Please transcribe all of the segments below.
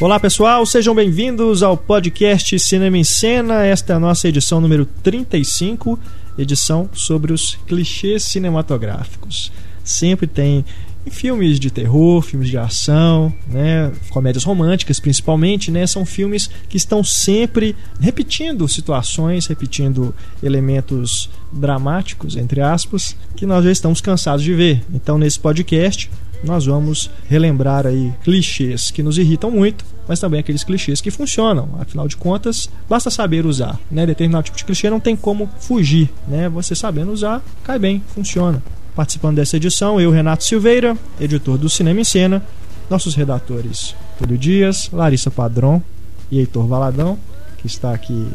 Olá pessoal, sejam bem-vindos ao podcast Cinema em Cena. Esta é a nossa edição número 35, edição sobre os clichês cinematográficos. Sempre tem filmes de terror, filmes de ação, né, comédias românticas principalmente, né, são filmes que estão sempre repetindo situações, repetindo elementos dramáticos, entre aspas, que nós já estamos cansados de ver. Então, nesse podcast, nós vamos relembrar aí clichês que nos irritam muito, mas também aqueles clichês que funcionam. Afinal de contas, basta saber usar, né? Determinado tipo de clichê não tem como fugir, né? Você sabendo usar, cai bem, funciona. Participando dessa edição, eu, Renato Silveira, editor do Cinema em Cena, nossos redatores Túlio Dias, Larissa Padrão e Heitor Valadão, que está aqui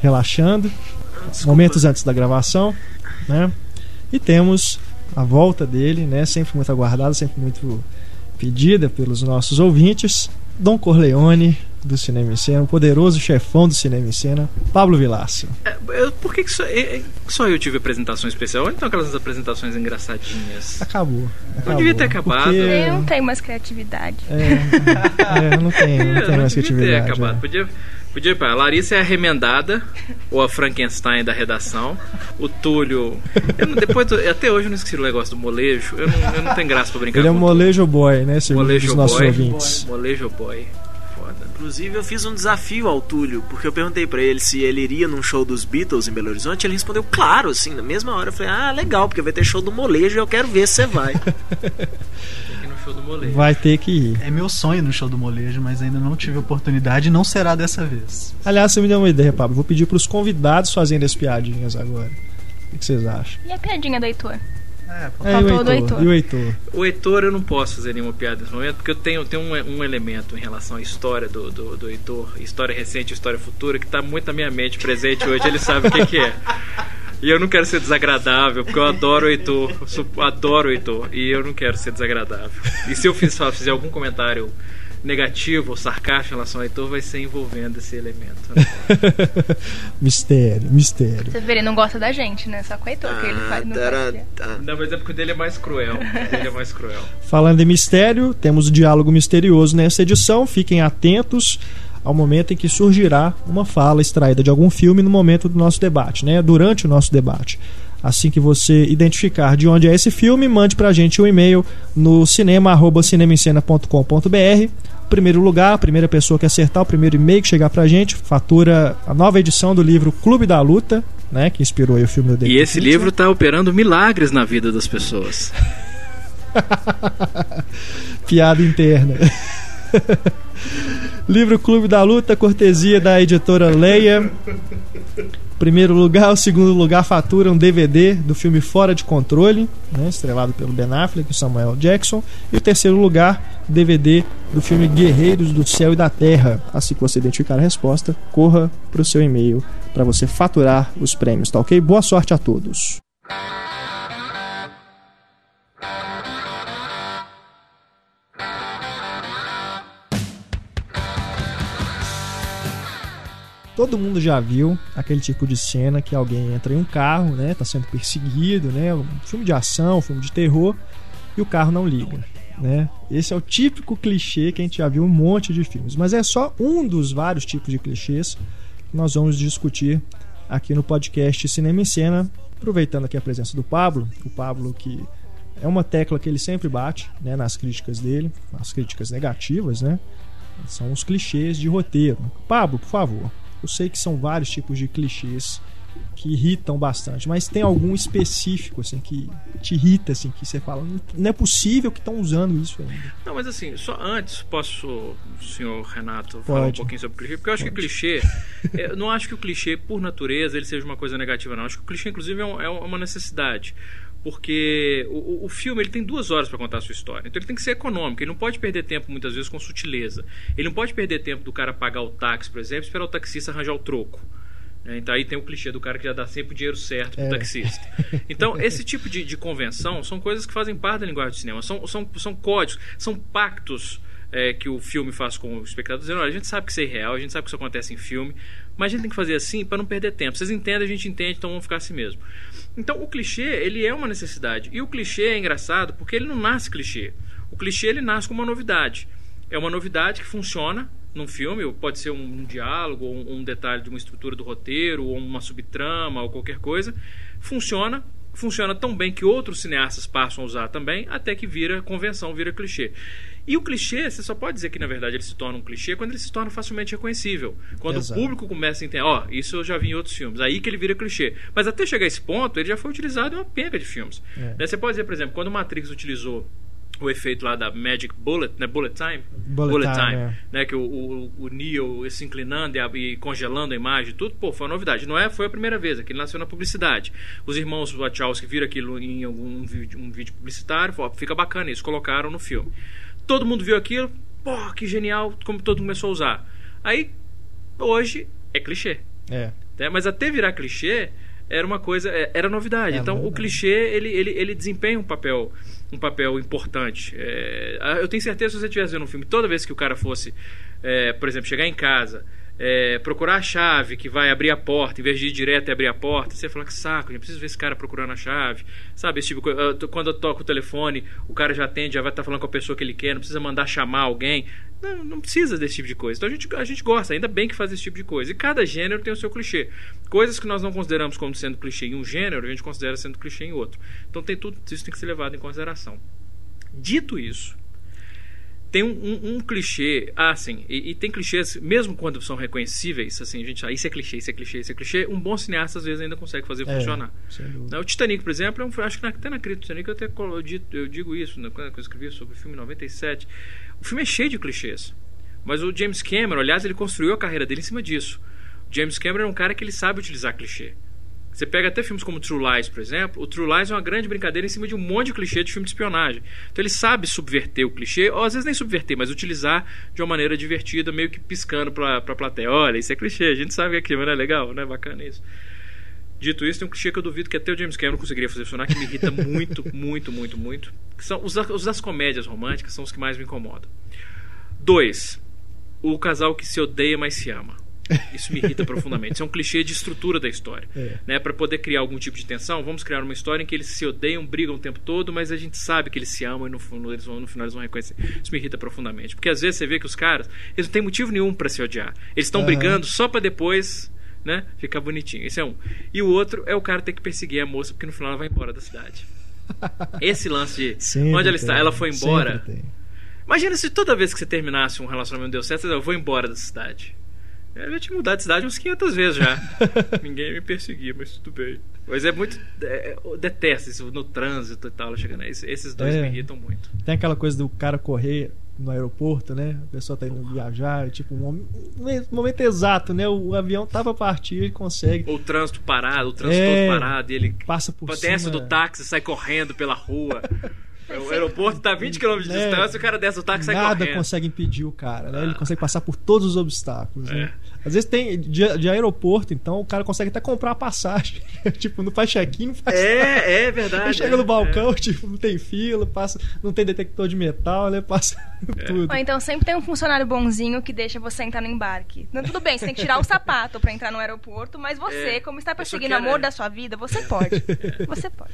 relaxando, Desculpa. momentos antes da gravação, né? E temos a volta dele, né? Sempre muito aguardada, sempre muito pedida pelos nossos ouvintes. Dom Corleone do Cinema em Cena, o poderoso chefão do Cinema em Cena, Pablo Vilaço. É, por que, que só, é, só, eu tive apresentação especial? Onde estão aquelas apresentações engraçadinhas? Acabou. acabou não devia ter acabado. Porque... Eu não tenho mais criatividade. É, é não tem, não tem mais criatividade. Ter acabado. É. Podia Podia ir pra. A Larissa é a remendada, ou a Frankenstein da redação. O Túlio. Não, depois, até hoje eu não esqueci o negócio do molejo. Eu não, eu não tenho graça pra brincar Ele é molejo boy, né? Molejo boy. Nossos ouvintes. Molejo boy. Foda. Inclusive, eu fiz um desafio ao Túlio, porque eu perguntei para ele se ele iria num show dos Beatles em Belo Horizonte. Ele respondeu, claro, assim, na mesma hora. Eu falei, ah, legal, porque vai ter show do molejo e eu quero ver se você vai. show do molejo. Vai ter que ir. É meu sonho no show do molejo, mas ainda não tive oportunidade e não será dessa vez. Aliás, você me deu uma ideia, Pablo. Vou pedir para os convidados fazerem as piadinhas agora. O que vocês acham? E a piadinha do Heitor? É, é o Heitor, Heitor. E o Heitor? O Heitor eu não posso fazer nenhuma piada nesse momento, porque eu tenho, tenho um, um elemento em relação à história do, do, do Heitor, história recente história futura, que está muito na minha mente presente hoje, ele sabe o que, que é. E eu não quero ser desagradável, porque eu adoro o Heitor. Eu adoro o Heitor. E eu não quero ser desagradável. E se eu fiz, fizer algum comentário negativo ou sarcástico em relação ao Heitor, vai ser envolvendo esse elemento. Né? mistério, mistério. Você vê, ele não gosta da gente, né? Só com o Heitor que ele faz. Não, não, mas é porque o dele é mais cruel. Ele é mais cruel. Falando em mistério, temos o diálogo misterioso nessa edição. Fiquem atentos ao momento em que surgirá uma fala extraída de algum filme no momento do nosso debate, né? durante o nosso debate. Assim que você identificar de onde é esse filme, mande para a gente um e-mail no cinema.cinemencena.com.br. Primeiro lugar, a primeira pessoa que acertar o primeiro e-mail que chegar para a gente, fatura a nova edição do livro Clube da Luta, né, que inspirou o filme do David E esse Fincher. livro está operando milagres na vida das pessoas. Piada interna. Livro Clube da Luta, cortesia da editora Leia. Primeiro lugar, o segundo lugar fatura um DVD do filme Fora de Controle, né, estrelado pelo Ben Affleck e Samuel Jackson. E o terceiro lugar, DVD do filme Guerreiros do Céu e da Terra. Assim que você identificar a resposta, corra para o seu e-mail para você faturar os prêmios, tá ok? Boa sorte a todos. Todo mundo já viu aquele tipo de cena que alguém entra em um carro, né, tá sendo perseguido, né, um filme de ação, um filme de terror, e o carro não liga, né? Esse é o típico clichê que a gente já viu um monte de filmes, mas é só um dos vários tipos de clichês que nós vamos discutir aqui no podcast Cinema em Cena, aproveitando aqui a presença do Pablo, o Pablo que é uma tecla que ele sempre bate, né, nas críticas dele, as críticas negativas, né? São os clichês de roteiro. Pablo, por favor, eu sei que são vários tipos de clichês que irritam bastante, mas tem algum específico assim que te irrita assim que você fala, não é possível que estão usando isso ainda. Não, mas assim, só antes posso, senhor Renato, falar Pode. um pouquinho sobre o clichê, porque eu acho Pode. que clichê, eu não acho que o clichê por natureza ele seja uma coisa negativa não. Eu acho que o clichê inclusive é, é uma necessidade porque o, o, filme ele tem duas horas para contar a sua história. Então ele tem que ser econômico. Ele não pode perder tempo muitas vezes com sutileza. Ele não pode perder tempo do cara pagar o táxi, por exemplo, e esperar o taxista arranjar o troco. É, então aí tem o clichê do cara que já dá sempre o dinheiro certo pro é. taxista. Então, esse tipo de, de, convenção são coisas que fazem parte da linguagem do cinema. São, são, são códigos, são pactos é, que o filme faz com o espectador, dizendo: olha, a gente sabe que isso é real, a gente sabe que isso acontece em filme, mas a gente tem que fazer assim para não perder tempo. Vocês entendem, a gente entende, então vamos ficar assim mesmo. Então o clichê, ele é uma necessidade. E o clichê é engraçado porque ele não nasce clichê. O clichê ele nasce como uma novidade. É uma novidade que funciona num filme, ou pode ser um, um diálogo, ou um, um detalhe de uma estrutura do roteiro, ou uma subtrama, ou qualquer coisa, funciona funciona tão bem que outros cineastas passam a usar também, até que vira convenção, vira clichê. E o clichê, você só pode dizer que na verdade ele se torna um clichê quando ele se torna facilmente reconhecível. Quando Exato. o público começa a entender, ó, oh, isso eu já vi em outros filmes. Aí que ele vira clichê. Mas até chegar a esse ponto, ele já foi utilizado em uma penca de filmes. É. Você pode dizer, por exemplo, quando o Matrix utilizou o efeito lá da Magic Bullet, né? Bullet Time, Bullet, Bullet Time, time é. né? Que o, o, o Neo se inclinando e, e, congelando a imagem, tudo, pô, foi uma novidade. Não é, foi a primeira vez, aquilo nasceu na publicidade. Os irmãos Wachowski viram aquilo em algum um vídeo, um vídeo publicitário, falou, fica bacana isso, colocaram no filme. Todo mundo viu aquilo, pô, que genial, como todo mundo começou a usar. Aí, hoje, é clichê. É. Né? Mas até virar clichê, era uma coisa, é, era novidade. É então, o clichê, ele, ele, ele desempenha um papel um papel importante. É, eu tenho certeza que se você estivesse vendo um filme, toda vez que o cara fosse, é, por exemplo, chegar em casa, é, procurar a chave que vai abrir a porta, em vez de ir direto e abrir a porta, você fala que saco, eu preciso ver esse cara procurando a chave. Sabe, esse tipo, quando eu toco o telefone, o cara já atende, já vai estar falando com a pessoa que ele quer, não precisa mandar chamar alguém. Não, não, precisa desse tipo de coisa. Então a gente, a gente gosta, ainda bem que faz esse tipo de coisa. E cada gênero tem o seu clichê. Coisas que nós não consideramos como sendo clichê em um gênero, a gente considera sendo clichê em outro. Então tem tudo isso tem que ser levado em consideração. Dito isso, tem um, um, um, clichê, ah, sim, e, e, tem clichês, mesmo quando são reconhecíveis, assim, gente, ah, isso é clichê, isso é clichê, isso é clichê, um bom cineasta às vezes ainda consegue fazer é, funcionar. O Titanic, por exemplo, é um, acho que até na crítica do Titanic eu, até, eu, eu digo isso, né, quando eu escrevi sobre o filme 97, o filme é cheio de clichês, mas o James Cameron, aliás, ele construiu a carreira dele em cima disso. O James Cameron é um cara que ele sabe utilizar clichê. Você pega até filmes como True Lies, por exemplo. O True Lies é uma grande brincadeira em cima de um monte de clichê de filme de espionagem. Então ele sabe subverter o clichê, ou às vezes nem subverter, mas utilizar de uma maneira divertida, meio que piscando pra, pra plateia. Olha, isso é clichê, a gente sabe que aqui, mas não é legal, não é bacana isso. Dito isso, tem um clichê que eu duvido que até o James Cameron conseguiria fazer funcionar, que me irrita muito, muito, muito, muito. Que são os, os das comédias românticas são os que mais me incomodam. Dois, o casal que se odeia, mas se ama. Isso me irrita profundamente. Isso é um clichê de estrutura da história. É. Né? Para poder criar algum tipo de tensão, vamos criar uma história em que eles se odeiam, brigam o tempo todo, mas a gente sabe que eles se amam e no, eles vão, no final eles vão reconhecer. Isso me irrita profundamente. Porque às vezes você vê que os caras, eles não têm motivo nenhum para se odiar. Eles estão uhum. brigando só para depois né, ficar bonitinho. Esse é um. E o outro é o cara ter que perseguir a moça porque no final ela vai embora da cidade. Esse lance de sempre onde ela está, ela foi embora. Imagina se toda vez que você terminasse um relacionamento deu certo, eu vou embora da cidade. Eu já tinha mudado de cidade umas 500 vezes já. Ninguém me perseguia, mas tudo bem. Mas é muito. É, eu detesto isso no trânsito e tal, chegando aí. Esses dois é, me irritam muito. Tem aquela coisa do cara correr no aeroporto, né? A pessoa tá indo viajar, tipo, um momento exato, né? O avião tava a partir, ele consegue. O trânsito parado, o trânsito é, todo parado, e ele passa por desce cima. do táxi, sai correndo pela rua. O aeroporto está a 20 km de é, distância, o cara desce o táxi e sai Nada correndo. consegue impedir o cara, né? Ele ah. consegue passar por todos os obstáculos. Né? Às vezes tem de, de, aeroporto, então o cara consegue até comprar a passagem. tipo, não faz check-in, não faz É, nada. é verdade. Ele chega no balcão, tipo, não tem fila, passa, não tem detector de metal, né? Passa tudo. Ou então sempre tem um funcionário bonzinho que deixa você entrar no embarque. Não, tudo bem, você tem que tirar o sapato para entrar no aeroporto, mas você, como está perseguindo o amor da sua vida, você pode. Você pode.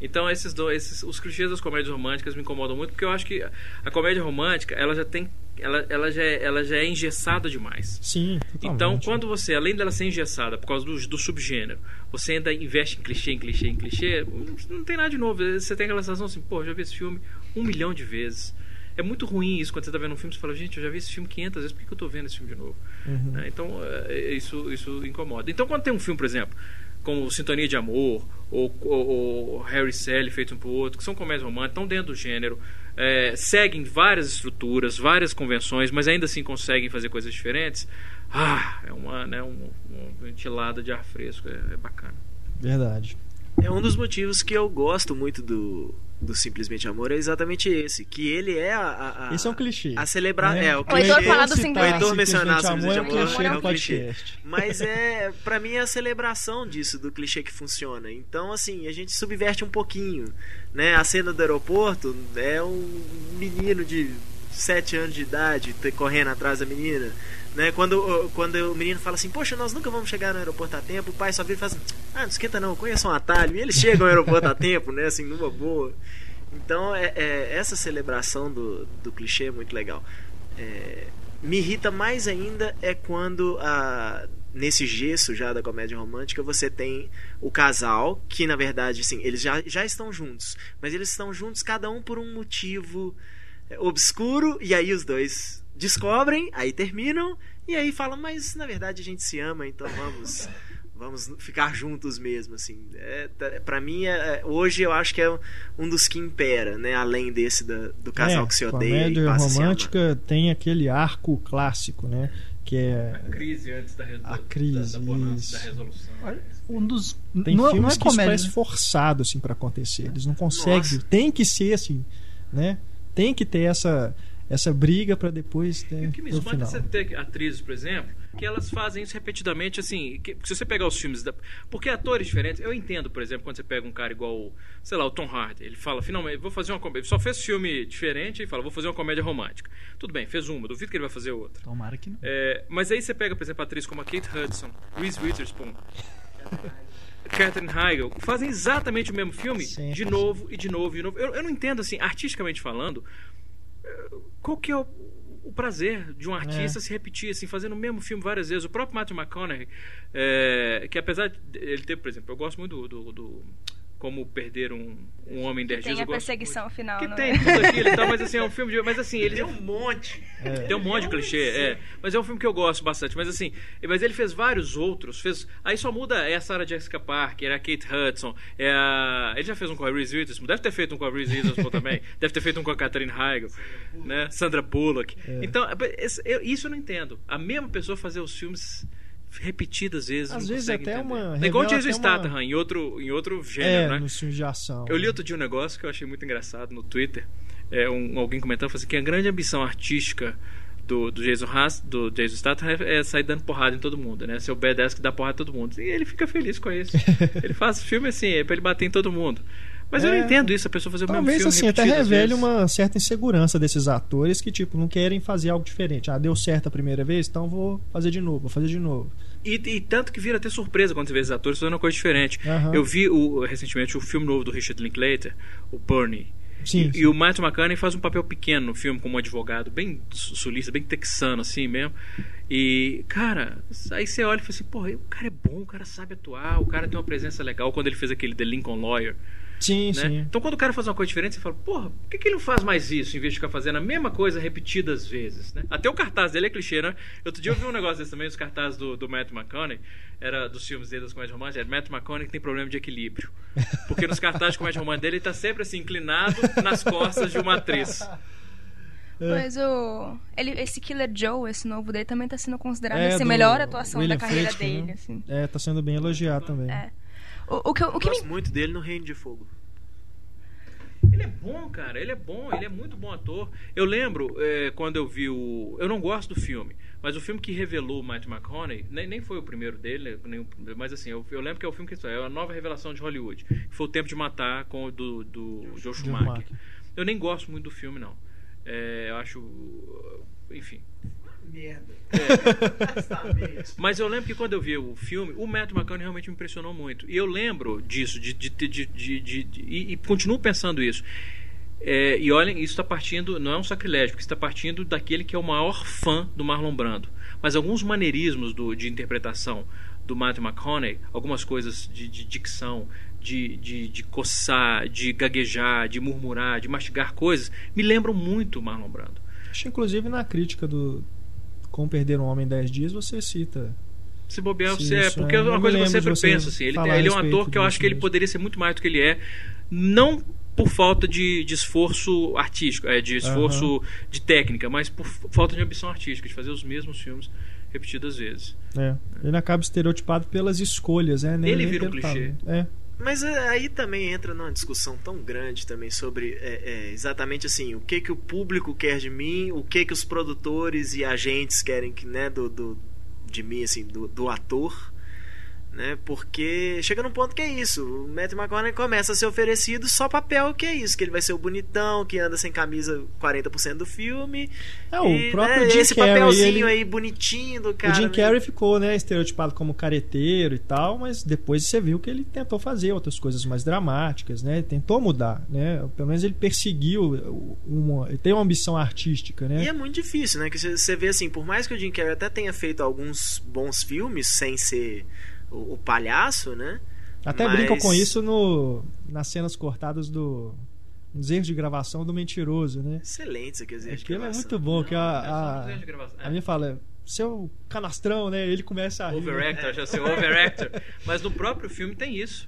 Então esses dois, esses, os clichês das comédias românticas me incomodam muito porque eu acho que a comédia romântica ela já tem ela, ela, já, é, ela já é engessada demais. Sim, totalmente. Então, quando você, além dela ser engessada por causa do, do subgênero, você ainda investe em clichê, em clichê, em clichê, não tem nada de novo. Você tem aquela sensação assim, pô, já vi esse filme um milhão de vezes. É muito ruim isso quando você está vendo um filme e fala, gente, eu já vi esse filme 500 vezes, por que eu estou vendo esse filme de novo? Uhum. Né? Então, é, isso, isso incomoda. Então, quando tem um filme, por exemplo, como Sintonia de Amor, ou, ou, ou Harry Sally feito um pro outro, que são comédias românticas, estão dentro do gênero, é, seguem várias estruturas, várias convenções, mas ainda assim conseguem fazer coisas diferentes. Ah, é uma, né, uma, uma ventilada de ar fresco, é, é bacana. Verdade. É um dos motivos que eu gosto muito do, do Simplesmente Amor é exatamente esse. Que ele é a. a, a Esse é um clichê. A celebrar. É, é o clichê. O Heitor falar do Simplesmente, o Heitor mencionar Simplesmente Amor, Amor é um clichê. Mas é, pra mim, é a celebração disso, do clichê que funciona. Então, assim, a gente subverte um pouquinho. Né? A cena do aeroporto é um menino de 7 anos de idade correndo atrás da menina. Né? Quando, quando o menino fala assim, poxa, nós nunca vamos chegar no aeroporto a tempo, o pai só vira e fala assim, ah, não esquenta não, conheça um atalho. E eles chegam ao aeroporto a tempo, né? Assim, numa boa. Então, é, é, essa celebração do, do clichê é muito legal. É, me irrita mais ainda é quando a nesse gesso já da comédia romântica, você tem o casal, que na verdade, sim, eles já, já estão juntos, mas eles estão juntos cada um por um motivo é, obscuro, e aí os dois descobrem, aí terminam, e aí falam, mas na verdade a gente se ama, então vamos. Vamos ficar juntos mesmo, assim. É, tá, para mim, é, é, hoje eu acho que é um dos que impera, né? Além desse da, do casal é, que se odeia. Comédia e romântica tem aquele arco clássico, né? que é a crise antes da, a crise, da, da, bonança, da resolução. Um dos tem não, filmes não é que comédia. isso parece forçado assim para acontecer. Eles não conseguem, Nossa. tem que ser assim, né? Tem que ter essa essa briga para depois ter e o que me espanta é você ter atrizes, por exemplo, que elas fazem isso repetidamente, assim, que, se você pegar os filmes da, porque atores diferentes, eu entendo, por exemplo, quando você pega um cara igual, sei lá, o Tom Hardy, ele fala, finalmente, vou fazer uma comédia, só fez filme diferente e fala, vou fazer uma comédia romântica. Tudo bem, fez uma, duvido que ele vai fazer outra. Tomara que não. É, mas aí você pega, por exemplo, atrizes como a Kate Hudson, Reese Witherspoon, Catherine Heigl, fazem exatamente o mesmo filme Sim. de novo e de novo e de novo. Eu, eu não entendo, assim, artisticamente falando, qual que é o, o prazer de um artista É. se repetir, assim, fazendo o mesmo filme várias vezes. O próprio Matthew McConaughey, é, que apesar de ele ter, por exemplo, eu gosto muito do, do, do Como Perder um, um Homem em 10 Tem Dias. a eu gosto perseguição muito. final. Que não tem é? tudo aquilo e tal, mas assim, é um filme de. Mas assim, ele Tem um monte. tem um monte de clichê, é. Mas é um filme que eu gosto bastante. Mas assim, mas ele fez vários outros. Fez, aí só muda é a Sarah Jessica Parker, é a Kate Hudson, é a. Ele já fez um com a Reese Witherspoon, deve ter feito um com a Reese Witherspoon também, deve ter feito um com a Catherine Heigl, né? Sandra Bullock. Então, esse- eu- isso eu não entendo. A mesma pessoa fazer os filmes repetidas vezes. Às vezes até entender. uma- É igual Jason até uma- Statham, em outro, em outro É, gênero, né? nos filmes de ação. Eu li né? outro dia um negócio que eu achei muito engraçado no Twitter. É, um, alguém comentando assim, que a grande ambição artística do, do Jason Haas, do Jason Statham é, é sair dando porrada em todo mundo, né? Ser o badass que dá porrada em todo mundo. E ele fica feliz com isso. ele faz filme assim, é pra ele bater em todo mundo. Mas eu É. não entendo isso, a pessoa fazer o mesmo Talvez filme assim, até revele uma certa insegurança desses atores que, tipo, não querem fazer algo diferente. Ah, deu certo a primeira vez, então vou fazer de novo, vou fazer de novo. E, e tanto que vira até surpresa quando você vê esses atores fazendo uma coisa diferente. Aham. Eu vi o- recentemente o filme novo do Richard Linklater, o Bernie. Sim, E, e o Matthew McConaughey faz um papel pequeno no filme como um advogado, bem su- sulista, bem texano assim mesmo. E, cara, aí você olha e fala assim, porra, o cara é bom, o cara sabe atuar, o cara tem uma presença legal quando ele fez aquele The Lincoln Lawyer. sim, Né? sim. Então quando o cara faz uma coisa diferente, você fala, porra, por que, que ele não faz mais isso em vez de ficar fazendo a mesma coisa repetidas vezes? Né? Até o cartaz dele é clichê, né? Outro dia eu vi um negócio desse também, os cartazes do, do Matthew McConaughey, era dos filmes dele, das comédias românticas, era Matthew McConaughey que tem problema de equilíbrio. Porque nos cartazes de comédia romântica dele, ele tá sempre assim, inclinado nas costas de uma atriz. É. Mas o. Ele, esse Killer Joe, esse novo dele, também tá sendo considerado É, assim, a melhor atuação William da carreira Friedkin, dele. né? Assim. É, tá sendo bem elogiado também. É. O, o que, eu- o Eu que me gosto muito dele no Reino de Fogo. Ele é bom, cara, ele é bom, ele é muito bom ator. Eu lembro é, quando eu vi o. Eu não gosto do filme, mas o filme que revelou o Matt McConaughey, nem, nem foi o primeiro dele, nem o- mas assim, eu, eu lembro que é o filme que é a nova revelação de Hollywood, que foi o Tempo de Matar com o do, do Joe Schumacher. Schumacher. Eu nem gosto muito do filme, não. É, eu acho. Enfim. Merda. Mas eu lembro que quando eu vi o filme, o Matt McConaughey realmente me impressionou muito. E eu lembro disso, de, de, de, de- de- de- e, e continuo pensando isso. É, e olhem, isso está partindo, não é um sacrilégio, porque está partindo daquele que é o maior fã do Marlon Brando. Mas alguns maneirismos do, de interpretação do Matthew McConaughey, algumas coisas de, de dicção, de, de, de coçar, de gaguejar, de murmurar, de mastigar coisas, me lembram muito Marlon Brando. Acho que, inclusive na crítica do Como Perder um Homem em 10 Dias, você cita. Se bobear, Sim, você é. Porque é. é uma coisa que eu sempre penso, assim. Ele, ele é um ator que eu acho que ele mesmo. poderia ser muito mais do que ele é. Não por falta de, de esforço artístico, é, de esforço de técnica, mas por falta de ambição artística, de fazer os mesmos filmes repetidas vezes. É, ele acaba estereotipado pelas escolhas, né? Nem, Ele vira um clichê. É. Mas é, aí também entra numa discussão tão grande também sobre é, é, exatamente assim o que que o público quer de mim, o que que os produtores e agentes querem que né do, do de mim assim do, do ator, né? Porque chega num ponto que é isso. O Matthew McConaughey começa a ser oferecido só papel que é isso, que ele vai ser o bonitão, que anda sem camisa 40% do filme. É, o e, próprio né, Jim esse Carrey, papelzinho ele... aí bonitinho do cara. O Jim né? Carrey ficou, né, estereotipado como careteiro e tal, mas depois você viu que ele tentou fazer outras coisas mais dramáticas, né? Tentou mudar, né? Pelo menos ele perseguiu uma, ele tem uma ambição artística, né? E é muito difícil, né? Que você vê assim, por mais que o Jim Carrey até tenha feito alguns bons filmes sem ser o, o palhaço, né? Até Mas... brincam com isso no, nas cenas cortadas do. Nos erros de gravação do mentiroso, né? Excelente aqueles erros Aquilo é muito bom, que a, a, a minha fala, seu canastrão, né? Ele começa a rir. Overactor, já seu overactor. Mas no próprio filme tem isso.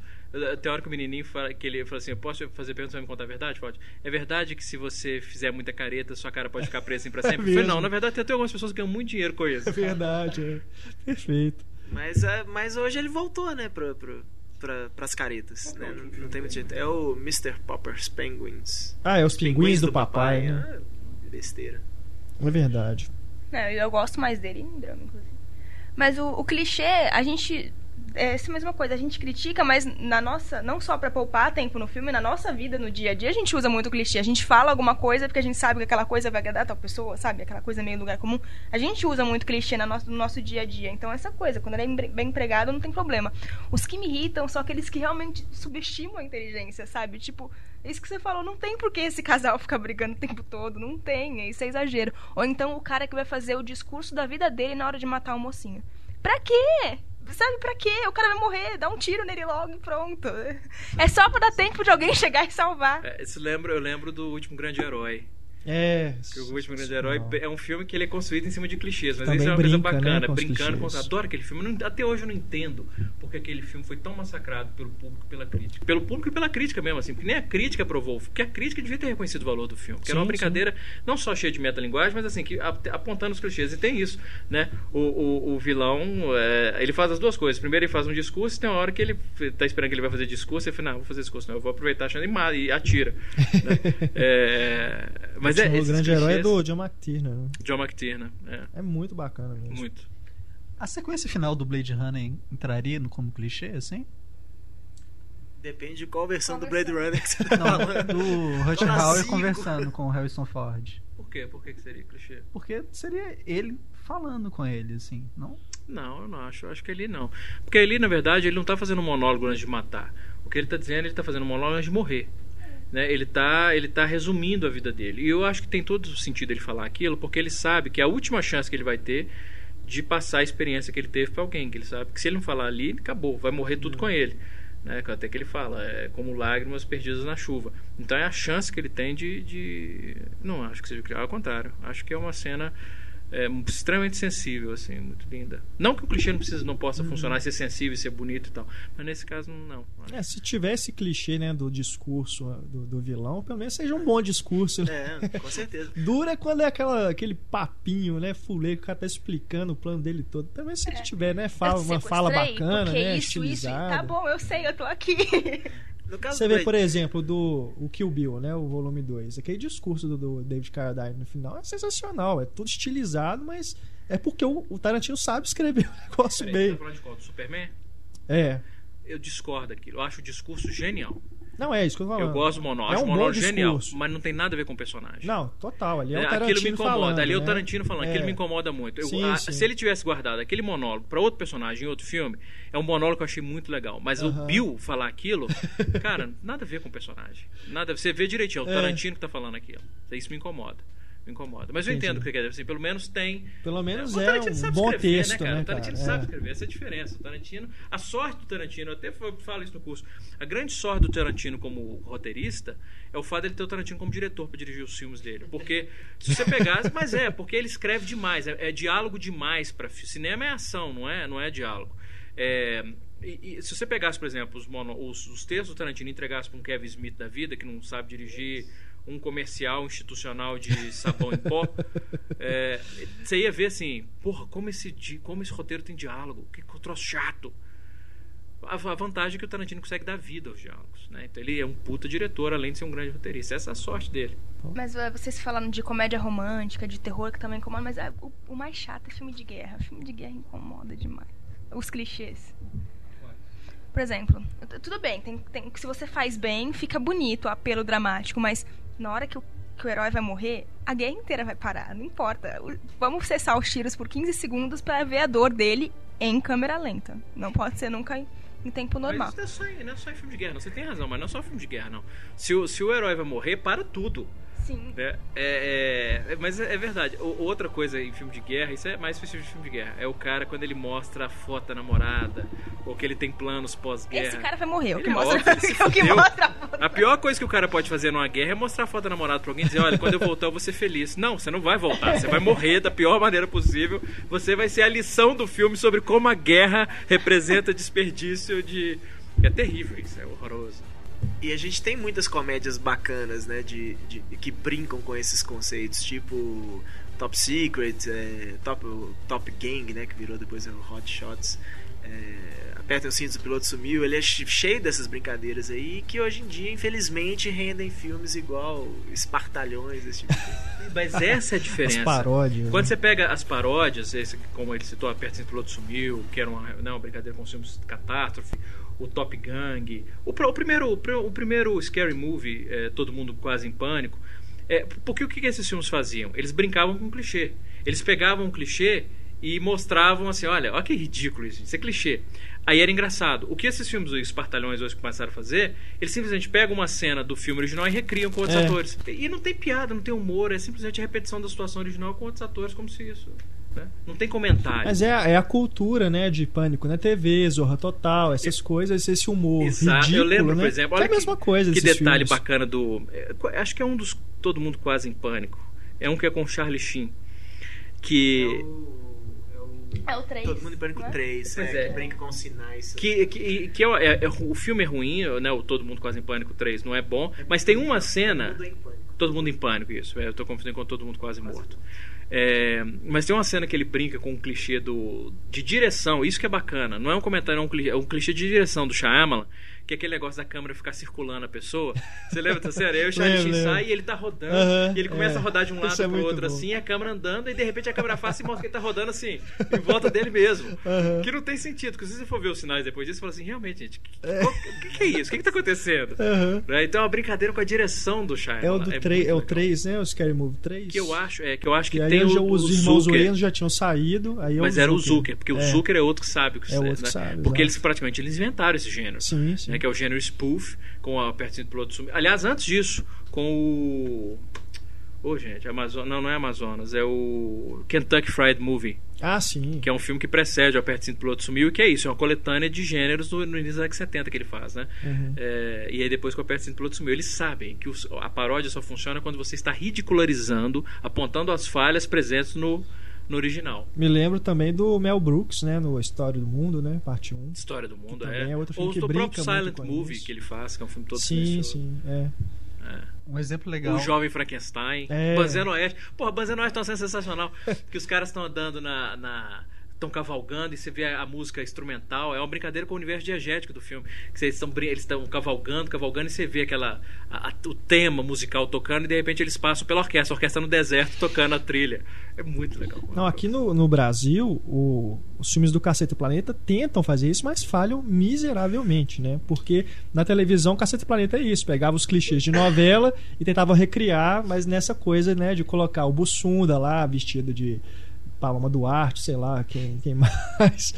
Tem hora que o menininho fala, que ele fala assim: Eu posso fazer perguntas vai me contar a verdade? Pode. É verdade que se você fizer muita careta, sua cara pode ficar presa assim pra sempre? É falei, não, na verdade tem algumas pessoas que ganham muito dinheiro com isso. É verdade, é. Perfeito. Mas, é, mas hoje ele voltou, né, pra, pra, pra, pras caretas. Né? Não, não, tem muito jeito. É o Mr. Popper's Penguins. Ah, é os pinguins, do, do, papai. papai né? ah, besteira. É verdade. Não, eu gosto mais dele em drama, inclusive. Mas o, o clichê, a gente é essa mesma coisa, a gente critica, mas na nossa, não só para poupar tempo no filme, na nossa vida, no dia a dia, a gente usa muito clichê. A gente fala alguma coisa porque a gente sabe que aquela coisa vai agradar tal pessoa, sabe? Aquela coisa meio lugar comum. A gente usa muito clichê no nosso, no nosso dia a dia. Então, essa coisa, quando ele é bem empregado, não tem problema. Os que me irritam são aqueles que realmente subestimam a inteligência, sabe? Tipo, isso que você falou, não tem por que esse casal ficar brigando o tempo todo, não tem, isso é exagero. Ou então o cara que vai fazer o discurso da vida dele na hora de matar o mocinho. Pra quê? Sabe pra quê? O cara vai morrer, dá um tiro nele logo e pronto. É só pra dar tempo de alguém chegar e salvar. É, lembra, eu lembro do último grande herói. É. O Último Grande Herói é um filme que ele é construído em cima de clichês, mas isso é uma coisa né, bacana, né, brincando com. Adoro aquele filme. Não, até hoje eu não entendo porque aquele filme foi tão massacrado pelo público e pela crítica. Pelo público e pela crítica mesmo, assim, porque nem a crítica aprovou, porque a crítica devia ter reconhecido o valor do filme. Porque sim, era uma brincadeira sim. não só cheia de metalinguagem, mas assim, que, apontando os clichês. E tem isso, né? O, o, o vilão, é, ele faz as duas coisas. Primeiro ele faz um discurso e tem uma hora que ele tá esperando que ele vai fazer discurso e ele fala, não, vou fazer discurso, não, eu vou aproveitar achando e, e atira. né? é, mas é, o grande herói é do John McTiernan. Né? John McTiernan, é. É muito bacana mesmo. Muito. A sequência final do Blade Runner entraria como clichê, assim? Depende de qual versão do Blade Runner que você tá falando. Do Rush Hauer conversando com o Harrison Ford. Por quê? Por que seria clichê? Porque seria ele falando com ele, assim, não? Não, eu não acho. Eu acho que ele não. Porque ele, na verdade, ele não tá fazendo um monólogo antes de matar. O que ele tá dizendo, ele tá fazendo um monólogo antes de morrer. Né? Ele está ele tá resumindo a vida dele. E eu acho que tem todo o sentido ele falar aquilo, porque ele sabe que é a última chance que ele vai ter de passar a experiência que ele teve para alguém, que ele sabe que se ele não falar ali, acabou, vai morrer tudo com ele. Né? Até que ele fala, é como lágrimas perdidas na chuva. Então é a chance que ele tem de. de... Não acho que seja criar, ao contrário. Acho que é uma cena é, extremamente sensível, assim, muito linda. Não que o clichê não, precisa, não possa uhum. funcionar, ser sensível, ser bonito e tal, mas nesse caso não. É, se tivesse clichê né, do discurso do, do, vilão, pelo menos seja um bom discurso. Né? É, com certeza. Dura quando é aquela, aquele papinho, né, fuleiro, que o cara tá explicando o plano dele todo. Pelo menos se é. tiver, né, fala, uma fala bacana, né, isso, estilizada. Isso, tá bom, eu sei, eu tô aqui. Você vê, por exemplo, do o Kill Bill, né? O volume 2. Aquele discurso do, do David Carradine no final é sensacional. É tudo estilizado, mas é porque o, o Tarantino sabe escrever o negócio Peraí, bem. Tá falando de qual? Do Superman? É. Eu discordo daquilo. Eu acho o discurso genial. Não, é isso que eu tô falando. Eu gosto do monólogo. É um monólogo genial, mas não tem nada a ver com o personagem. Não, total. Ali é o Tarantino Aquilo me incomoda. Falando, ali é o né? Tarantino falando. É. Aquilo me incomoda muito. Eu, sim, a, sim. Se ele tivesse guardado aquele monólogo para outro personagem em outro filme, é um monólogo que eu achei muito legal. Mas uh -huh. o Bill falar aquilo, cara, nada a ver com o personagem. Nada, você vê direitinho, é o é. Tarantino que tá falando aquilo. Isso me incomoda me incomoda. Mas eu Entendi. entendo o que quer dizer. Assim, pelo menos tem. Pelo menos é, é um bom escrever, texto, né, cara? Né, o Tarantino cara? sabe é. escrever, essa é a diferença. O Tarantino, a sorte do Tarantino, eu até falo isso no curso, a grande sorte do Tarantino como roteirista é o fato de ele ter o Tarantino como diretor para dirigir os filmes dele. Porque se você pegasse, mas é, porque ele escreve demais, é, é diálogo demais para cinema é ação, não é, não é diálogo. É, e, e, se você pegasse, por exemplo, os, mono, os, os textos do Tarantino e entregasse para um Kevin Smith da vida, que não sabe dirigir um comercial institucional de sabão em pó, é, você ia ver assim, porra, como esse, como esse roteiro tem diálogo, que troço chato. A, a vantagem é que o Tarantino consegue dar vida aos diálogos. Né? Então ele é um puta diretor, além de ser um grande roteirista. Essa é a sorte dele. Mas uh, vocês falando de comédia romântica, de terror, que também incomoda, mas uh, o, o, mais chato é filme de guerra. Filme de guerra incomoda demais. Os clichês. Por exemplo, tudo bem, tem, tem, se você faz bem, fica bonito o apelo dramático, mas na hora que o, que o herói vai morrer, a guerra inteira vai parar, não importa. Vamos cessar os tiros por 15 segundos para ver a dor dele em câmera lenta. Não pode ser nunca em, em tempo normal. Mas isso não é, só, não é só em filme de guerra, não. Você tem razão, mas não é só filme de guerra, não. Se o, se o herói vai morrer, para tudo. Sim. É, é, é, mas é, é verdade. O, outra coisa em filme de guerra, isso é mais específico de filme de guerra, é o cara quando ele mostra a foto da namorada, ou que ele tem planos pós-guerra. Esse cara vai morrer, o que, é mostra, óbvio, o que mostra a foto. A pior coisa que o cara pode fazer numa guerra é mostrar a foto da namorada pra alguém e dizer, olha, quando eu voltar eu vou ser feliz. Não, você não vai voltar, você vai morrer da pior maneira possível. Você vai ser a lição do filme sobre como a guerra representa desperdício de. É terrível isso, é horroroso. E a gente tem muitas comédias bacanas, né? De, de- que brincam com esses conceitos, tipo Top Secret, é, Top, Top Gang, né? Que virou depois o Hot Shots. É, Apertem os cintos, o piloto sumiu. Ele é che- cheio dessas brincadeiras aí que hoje em dia, infelizmente, rendem filmes igual Espartalhões, esse tipo de coisa. Mas essa é a As diferença. paródias. Quando né? você pega as paródias, esse, como ele citou, Aperta Sem Piloto Sumiu, que era uma, não, uma brincadeira com os filmes de catástrofe, o Top Gang, o, o primeiro, o pr- o primeiro Scary Movie, é, Todo Mundo Quase em Pânico, é, porque o que, que esses filmes faziam? Eles brincavam com clichê. Eles pegavam um clichê e mostravam assim, olha, olha que ridículo isso, isso é clichê. Aí era engraçado. O que esses filmes, os Espartalhões hoje começaram a fazer, eles simplesmente pegam uma cena do filme original e recriam com outros É. atores. E não tem piada, não tem humor, é simplesmente a repetição da situação original com outros atores, como se isso. Né? Não tem comentário. Mas é, a- é a cultura, né, de pânico na TV, Zorra Total, essas coisas, esse humor Exato. ridículo, eu lembro, né? por exemplo, que olha é a mesma coisa Que detalhe filmes. bacana do. é, acho que é um dos. Todo mundo quase em pânico. É um que é com o Charlie Sheen. Que. É o 3. Todo mundo em Pânico 3, Pois é, é. que brinca com sinais. Que, que, que é, é- é- o filme é ruim, né? O Todo Mundo Quase em Pânico 3 não é bom, mas tem uma cena. Todo mundo em Pânico. Todo mundo em pânico, isso. É, Eu tô confundindo com todo mundo quase morto. É, mas tem uma cena que ele brinca com um clichê do, de direção, isso que é bacana. Não é um comentário, é um clichê, é um clichê de direção do Shyamalan, que é aquele negócio da câmera ficar circulando a pessoa. Você lembra dessa cena? Aí o Charlie sai e ele tá rodando, e ele começa é. a rodar de um lado é pro muito outro bom. assim, a câmera andando, e de repente a câmera afasta e mostra que ele tá rodando assim, em volta dele mesmo. Que não tem sentido, porque se você for ver os sinais depois disso, você fala assim, realmente, gente, o que, que, que é isso? O que, que tá acontecendo? Né? Então é uma brincadeira com a direção do Shyamalan. É o do 3, é o legal. 3, né? O Scary Movie 3. Que eu acho, é, que eu acho que E aí tem já, o, os o irmãos Zucker, já tinham saído, aí é mas era o Zucker. Porque o É. Zucker é outro que sabe que É né? que sabe, Porque eles praticamente eles inventaram esse gênero. Sim, sim. Né, que é o gênero spoof, com a pertinho do piloto sumiu. Aliás, antes disso, com o. Ô, gente, Amazon... não, não é Amazonas, é o Kentucky Fried Movie, Ah, sim. que é um filme que precede o Aperto Cinto Piloto Sumiu, e que é isso, é uma coletânea de gêneros no, no início da década de 70 que ele faz, né? Uhum. É, e aí depois que o Aperto Cinto Piloto Sumiu, eles sabem que a paródia só funciona quando você está ridicularizando, apontando as falhas presentes no, no original. Me lembro também do Mel Brooks, né? No História do Mundo, né? Parte 1. História do Mundo, é. é outro filme Ou que do brinca próprio muito Silent com Movie isso. que ele faz, que é um filme todo Sim, silencioso. sim. É. Um exemplo legal. O Jovem Frankenstein. É. Banzeno Oeste. Porra, Banzeno Oeste é uma cena sensacional. que os caras estão andando na. na estão cavalgando e você vê a, a música instrumental. É uma brincadeira com o universo diegético do filme. Que vocês estão eles estão cavalgando, cavalgando e você vê aquela a- a- o tema musical tocando e de repente eles passam pela orquestra, a orquestra no deserto tocando a trilha. É muito legal. Não, aqui no, no Brasil, o- os filmes do Cacete Planeta tentam fazer isso, mas falham miseravelmente, né? Porque na televisão, Cacete Planeta é isso. Pegava os clichês de novela e tentava recriar, mas nessa coisa, né? De colocar o Bussunda lá, vestido de Paloma Duarte, sei lá, quem, quem mais,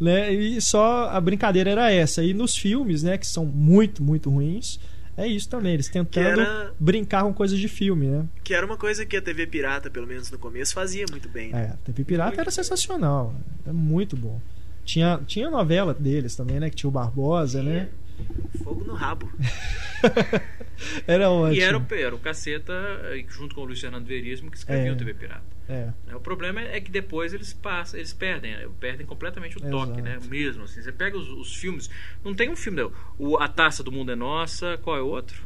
né? E só a brincadeira era essa. E nos filmes, né? Que são muito, muito ruins, é isso também. Eles tentando era- brincar com coisas de filme, né? Que era uma coisa que a TV Pirata, pelo menos no começo, fazia muito bem. né? É, a TV Pirata era sensacional. Era muito bom. Tinha, tinha novela deles também, né? Que tinha o Barbosa, né? Fogo no rabo. Era ótimo. E era o, era o Caceta, junto com o Luiz Fernando Veríssimo, que escreviam É. o TV Pirata. É. né? O problema é que depois eles passam, eles perdem, né? perdem completamente o toque, Exato. né? Mesmo assim, você pega os, os filmes, não tem um filme, não. O A Taça do Mundo é Nossa, qual é o outro?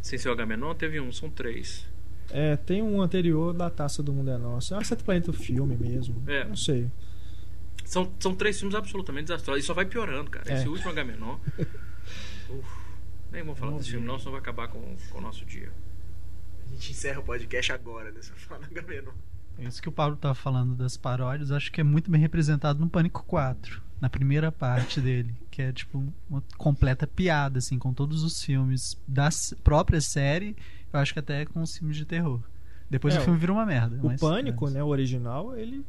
Sem ser o Agamenon, teve um, são três. É, tem um anterior da Taça do Mundo é Nosso. É o Sete Planeta filme mesmo. É. Não sei. São, são três filmes absolutamente desastrosos. E só vai piorando, cara. É. Esse último Agamenon. nem vou falar Vamos desse filme, não, senão vai acabar com, com o nosso dia. A gente encerra o podcast agora, né? Só falar na Gamenon. Isso que o Paulo estava falando das paródias, acho que é muito bem representado no Pânico 4, na primeira parte dele, que é tipo uma completa piada assim com todos os filmes da própria série, eu acho que até com os filmes de terror. Depois é, o filme vira uma merda. O mas, Pânico, é. né, o original, ele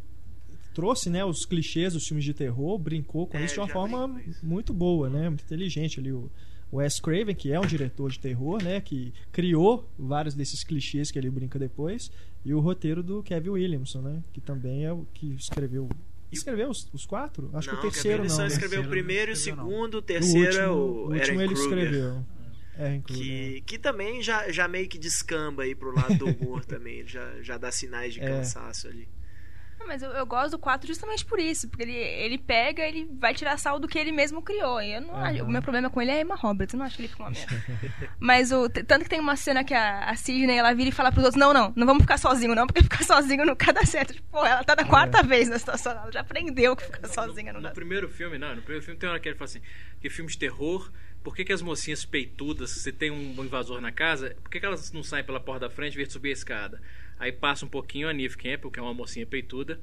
trouxe, né, os clichês dos filmes de terror, brincou com é, isso de uma forma muito boa, né, muito inteligente ali o Wes Craven, que é um diretor de terror, né, que criou vários desses clichês que ele brinca depois, e o roteiro do Kevin Williamson, né, que também é o que escreveu Escreveu os, os, quatro? Acho não, que o terceiro não. Ele só né? escreveu o primeiro, o segundo, o terceiro é o, o último ele escreveu. É, que, que também já, já meio que descamba aí pro lado do humor também. Ele já, já dá sinais de é. cansaço ali. Mas eu, eu, gosto do 4 justamente por isso, porque ele, ele pega, ele vai tirar sal do que ele mesmo criou. E eu não, uhum. O meu problema com ele é Emma Roberts, eu não acho que ele fica uma merda. Mas o, tanto que tem uma cena que a, a Sidney ela vira e fala pros outros: não, não, não vamos ficar sozinho, não, porque ficar sozinho nunca dá certo. Tipo, pô, ela tá na quarta é. vez na situação, ela já aprendeu que ficar sozinha não no, dá No primeiro filme, não, no primeiro filme tem uma hora que ele fala assim: que filme de terror por que, que, as mocinhas peitudas, se tem um invasor na casa, por que, que elas não saem pela porta da frente e vêm subir a escada? Aí passa um pouquinho a Neve Campbell, que é uma mocinha peituda,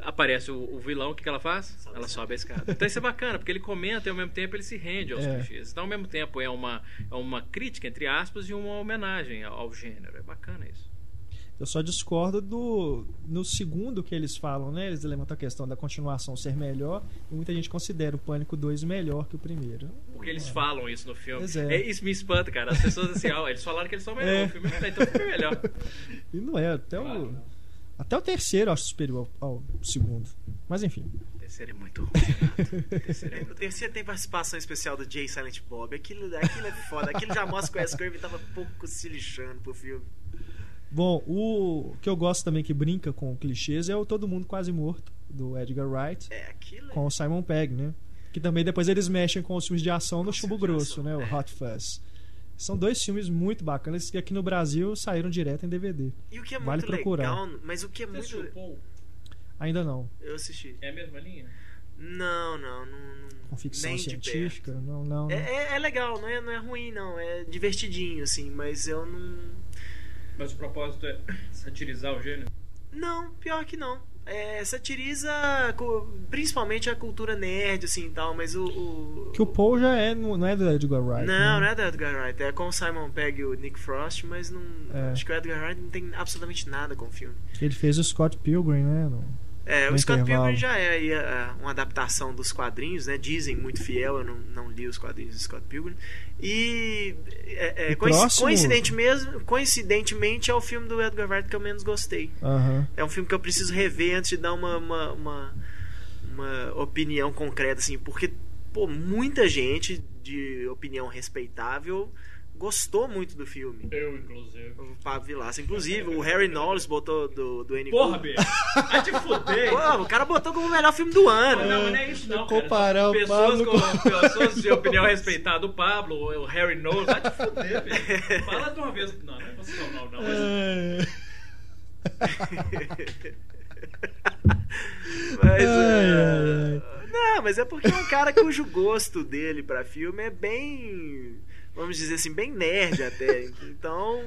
aparece o, o, vilão, o que, que ela faz? ela sobe a escada. Então isso é bacana, porque ele comenta e ao mesmo tempo ele se rende aos é. clichês. Então ao mesmo tempo é uma, é uma crítica, entre aspas, e uma homenagem ao, ao gênero. É bacana isso. Eu só discordo do no segundo que eles falam, né? Eles levantam a questão da continuação ser melhor e muita gente considera o Pânico 2 melhor que o primeiro. Porque eles é. falam isso no filme. É. é. isso me espanta, cara. As pessoas assim, ó, eles falaram que eles são melhor, é. o filme é então o filme é melhor. E não é, até claro. o até o terceiro eu acho superior ao, ao segundo. Mas enfim. O terceiro é muito ruim. o, terceiro é muito... o terceiro tem participação especial do Jay Silent Bob. Aquilo, aquilo é foda. Aquilo já mostra que o Wes Craven tava pouco se lixando pro filme. Bom, o que eu gosto também que brinca com clichês é o Todo Mundo Quase Morto, do Edgar Wright. É, aquilo é... Com o Simon Pegg, né? Que também depois eles mexem com os filmes de ação no Chumbo Grosso, né? O é. Hot Fuzz. São dois filmes muito bacanas que aqui no Brasil saíram direto em DVD. E o que é vale muito procurar. legal, mas o que é Você muito. Paul? Ainda não. Eu assisti. É a mesma linha? Não, não, não. Com ficção científica? Não, não. É, é, é, legal, não é, não é ruim, não. É divertidinho, assim, mas eu não. Mas o propósito é satirizar o gênero? Não, pior que não é, satiriza principalmente a cultura nerd, assim e tal, mas o, o. Que o Paul já é, não é do Edgar Wright. Não, né? não é do Edgar Wright. É com o Simon Pegg e o Nick Frost, mas não. É. Acho que o Edgar Wright não tem absolutamente nada com o filme. Ele fez o Scott Pilgrim, né? No... É, o Scott Pilgrim já é, é, uma adaptação dos quadrinhos, né? Dizem muito fiel, eu não, não li os quadrinhos do Scott Pilgrim. E, é, é, próximo... coincidente mesmo, coincidentemente é o filme do Edgar Wright que eu menos gostei. Uhum. É um filme que eu preciso rever antes de dar uma, uma, uma, uma opinião concreta, assim, porque pô, muita gente de opinião respeitável gostou muito do filme. Eu, inclusive. O Pablo Vilaça. Inclusive, o Harry Knowles botou do, do N. Porra, B. Vai te fuder. Pô, o cara botou como o melhor filme do ano. Não, mas não é isso não, Comparar o pessoas Pablo com, pessoas de opinião respeitada. O Pablo, o Harry Knowles. Vai te fuder, B. Fala de uma vez. Não, não é possível não, não. Mas... mas, é... Não, mas é porque é um cara cujo gosto dele pra filme é bem vamos dizer assim, bem nerd até. Então,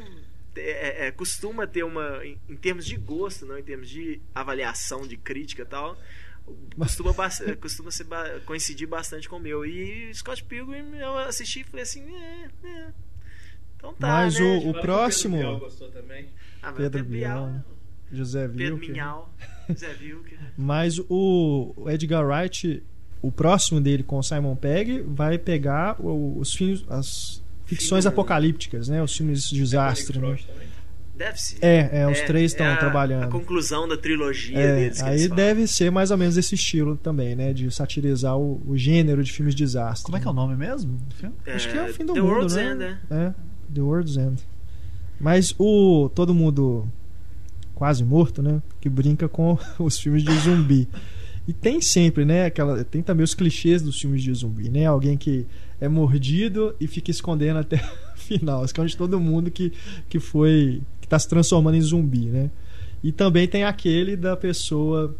é, é, costuma ter uma, em, em, termos de gosto, não em termos de avaliação, de crítica e tal, costuma, costuma ser, coincidir bastante com o meu. E Scott Pilgrim eu assisti e falei assim, é, é. Então tá, Mas né? o, o próximo. Pedro Bial gostou também. Ah, Pedro Bial. Bial. José Pedro Minhal, José. Mas o Edgar Wright o próximo dele com o Simon Pegg vai pegar os filmes, as ficções Filme... apocalípticas, né? Os filmes de desastre. Né? Deve ser. É, é os é, três estão é trabalhando. A conclusão da trilogia é, deles. aí deve ser mais ou menos esse estilo também, né? De satirizar o, o gênero de filmes de desastre. Como é que é o nome mesmo? É, Acho que é o fim do The mundo, World's né? End, é. é. The World's End. Mas o todo mundo quase morto, né? Que brinca com os filmes de zumbi. E tem sempre, né? Aquela, tem também os clichês dos filmes de zumbi, né? Alguém que é mordido e fica escondendo até o final. Esconde todo mundo que, que foi. que está se transformando em zumbi, né? E também tem aquele da pessoa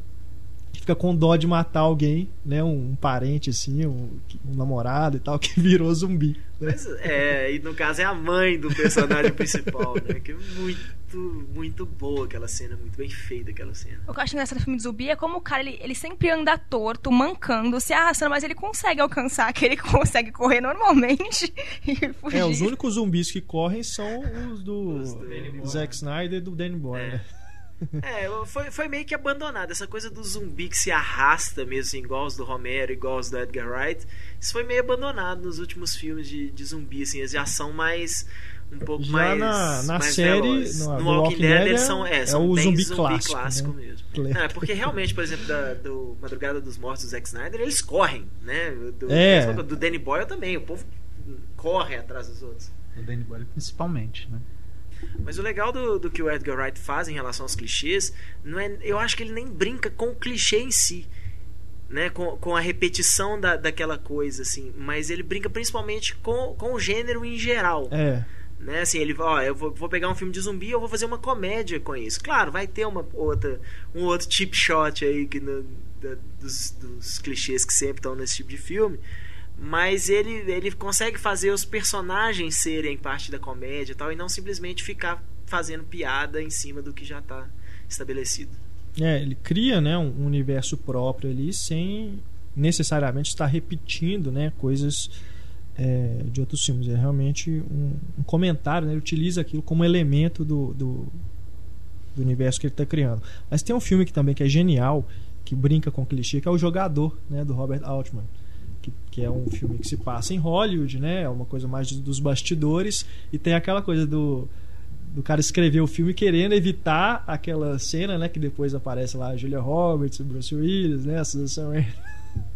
que fica com dó de matar alguém, né? Um, um parente, assim, um, um, namorado e tal, que virou zumbi. Né? Mas, é, e no caso é a mãe do personagem principal, né? Que é muito, muito boa aquela cena, muito bem feita aquela cena. O que eu acho engraçado no filme de zumbi é como o cara, ele, ele sempre anda torto, mancando, se arrastando, mas ele consegue alcançar aquele que consegue correr normalmente e fugir. É, os únicos zumbis que correm são os do, os do Zack Snyder e do Danny Boyle, é. né? É, foi, foi meio que abandonado. Essa coisa do zumbi que se arrasta mesmo, assim, igual os do Romero, igual os do Edgar Wright. Isso foi meio abandonado nos últimos filmes de, de zumbi, assim. Eles já são mais. Um pouco já mais. Na, na mais série. No, no Walking Dead, Dead, eles são, é, é são o bem zumbi, zumbi clássico, clássico né? mesmo. Não, é porque realmente, por exemplo, da, do Madrugada dos Mortos do Zack Snyder, eles correm, né? Do, é. do Danny Boyle também. O povo corre atrás dos outros. O Danny Boyle principalmente, né? Mas o legal do, do que o Edgar Wright faz em relação aos clichês, não é, eu acho que ele nem brinca com o clichê em si. Né, com, com a repetição da, daquela coisa, assim, mas ele brinca principalmente com, com o gênero em geral. É. Né, assim, ele ó, eu vou, vou pegar um filme de zumbi eu vou fazer uma comédia com isso. Claro, vai ter uma outra, um outro cheap shot aí que no, da, dos, dos clichês que sempre estão nesse tipo de filme mas ele, ele consegue fazer os personagens serem parte da comédia e tal, e não simplesmente ficar fazendo piada em cima do que já está estabelecido. É, ele cria né, um universo próprio ali sem necessariamente estar repetindo né, coisas é, de outros filmes. É realmente um, um comentário, né, ele utiliza aquilo como elemento do, do, do universo que ele está criando. Mas tem um filme que também que é genial, que brinca com o clichê, que é O Jogador, né, do Robert Altman que, que, é um filme que se passa em Hollywood, né? É uma coisa mais dos bastidores e tem aquela coisa do do cara escrever o filme querendo evitar aquela cena, né, que depois aparece lá a Julia Roberts, Bruce Willis, né, a Susan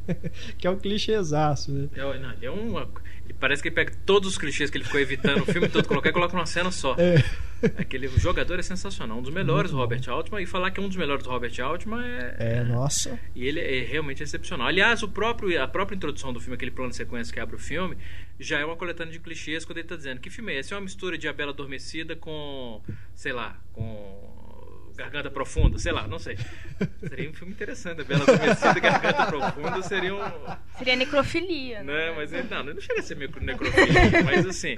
que é um clichêzaço, né? É, não, é uma, ele parece que ele pega todos os clichês que ele ficou evitando o filme todo, colocar e coloca numa cena só. É. Aquele jogador é sensacional, um dos melhores do Robert Altman. E falar que é um dos melhores do Robert Altman é. É, nossa. E ele é realmente excepcional. Aliás, o próprio, a própria introdução do filme, aquele plano de sequência que abre o filme, já é uma coletânea de clichês quando ele está dizendo que filme é esse? É uma mistura de A Bela Adormecida com. sei lá, com Garganta Profunda, sei lá, não sei. Seria um filme interessante. A Bela Adormecida e Garganta Profunda seria um. Seria necrofilia, né? Mas não, não chega a ser necrofilia, mas assim.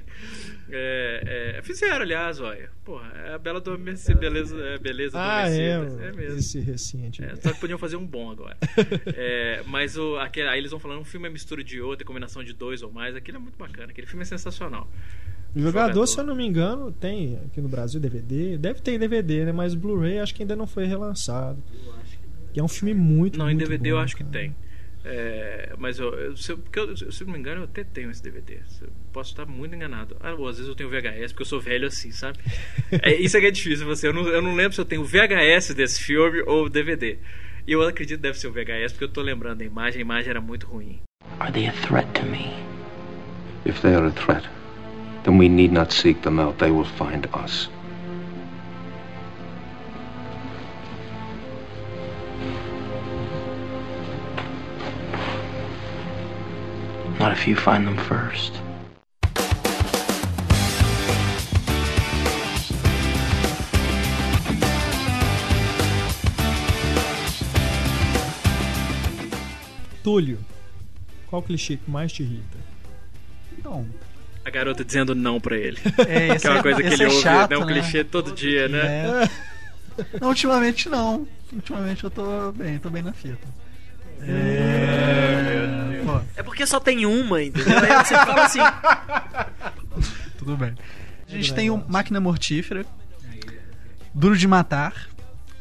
É, é, fizeram, aliás, olha. Porra, é a Bela Adormecida, beleza, é, beleza ah, é, é mesmo. Esse recente. É, só que podiam fazer um bom agora. é, mas o, aquele, aí eles vão falando, um filme é mistura de outro, é combinação de dois ou mais. Aquilo é muito bacana, aquele filme é sensacional. O jogador, jogador, se eu não me engano, tem aqui no Brasil DVD. Deve ter DVD, né? Mas Blu-ray acho que ainda não foi relançado. Que é um filme muito Não, muito em DVD bom, eu acho cara. que tem. É, mas eu, eu, se, eu, eu, se eu não me engano, eu até tenho esse DVD. Eu posso estar muito enganado. Ah, ou às vezes eu tenho VHS, porque eu sou velho assim, sabe? é, isso é que é difícil você. Eu não, eu não lembro se eu tenho VHS desse filme ou DVD. E eu acredito que deve ser o VHS, porque eu estou lembrando da imagem. A imagem era muito ruim. Are they a threat to me? If they are a threat, then we need not seek them out. They will find us. Not if you find them first. Túlio, qual clichê que mais te irrita? Então, A garota dizendo não pra ele. é, Que é uma coisa que ele é ouve, chato, né? Um né? clichê todo dia, né? É. Não, ultimamente não. Ultimamente eu tô bem, tô bem na fita. É, É porque só tem uma, entendeu? Aí você fala assim. tudo bem. A gente tem o Máquina Mortífera, Duro de Matar,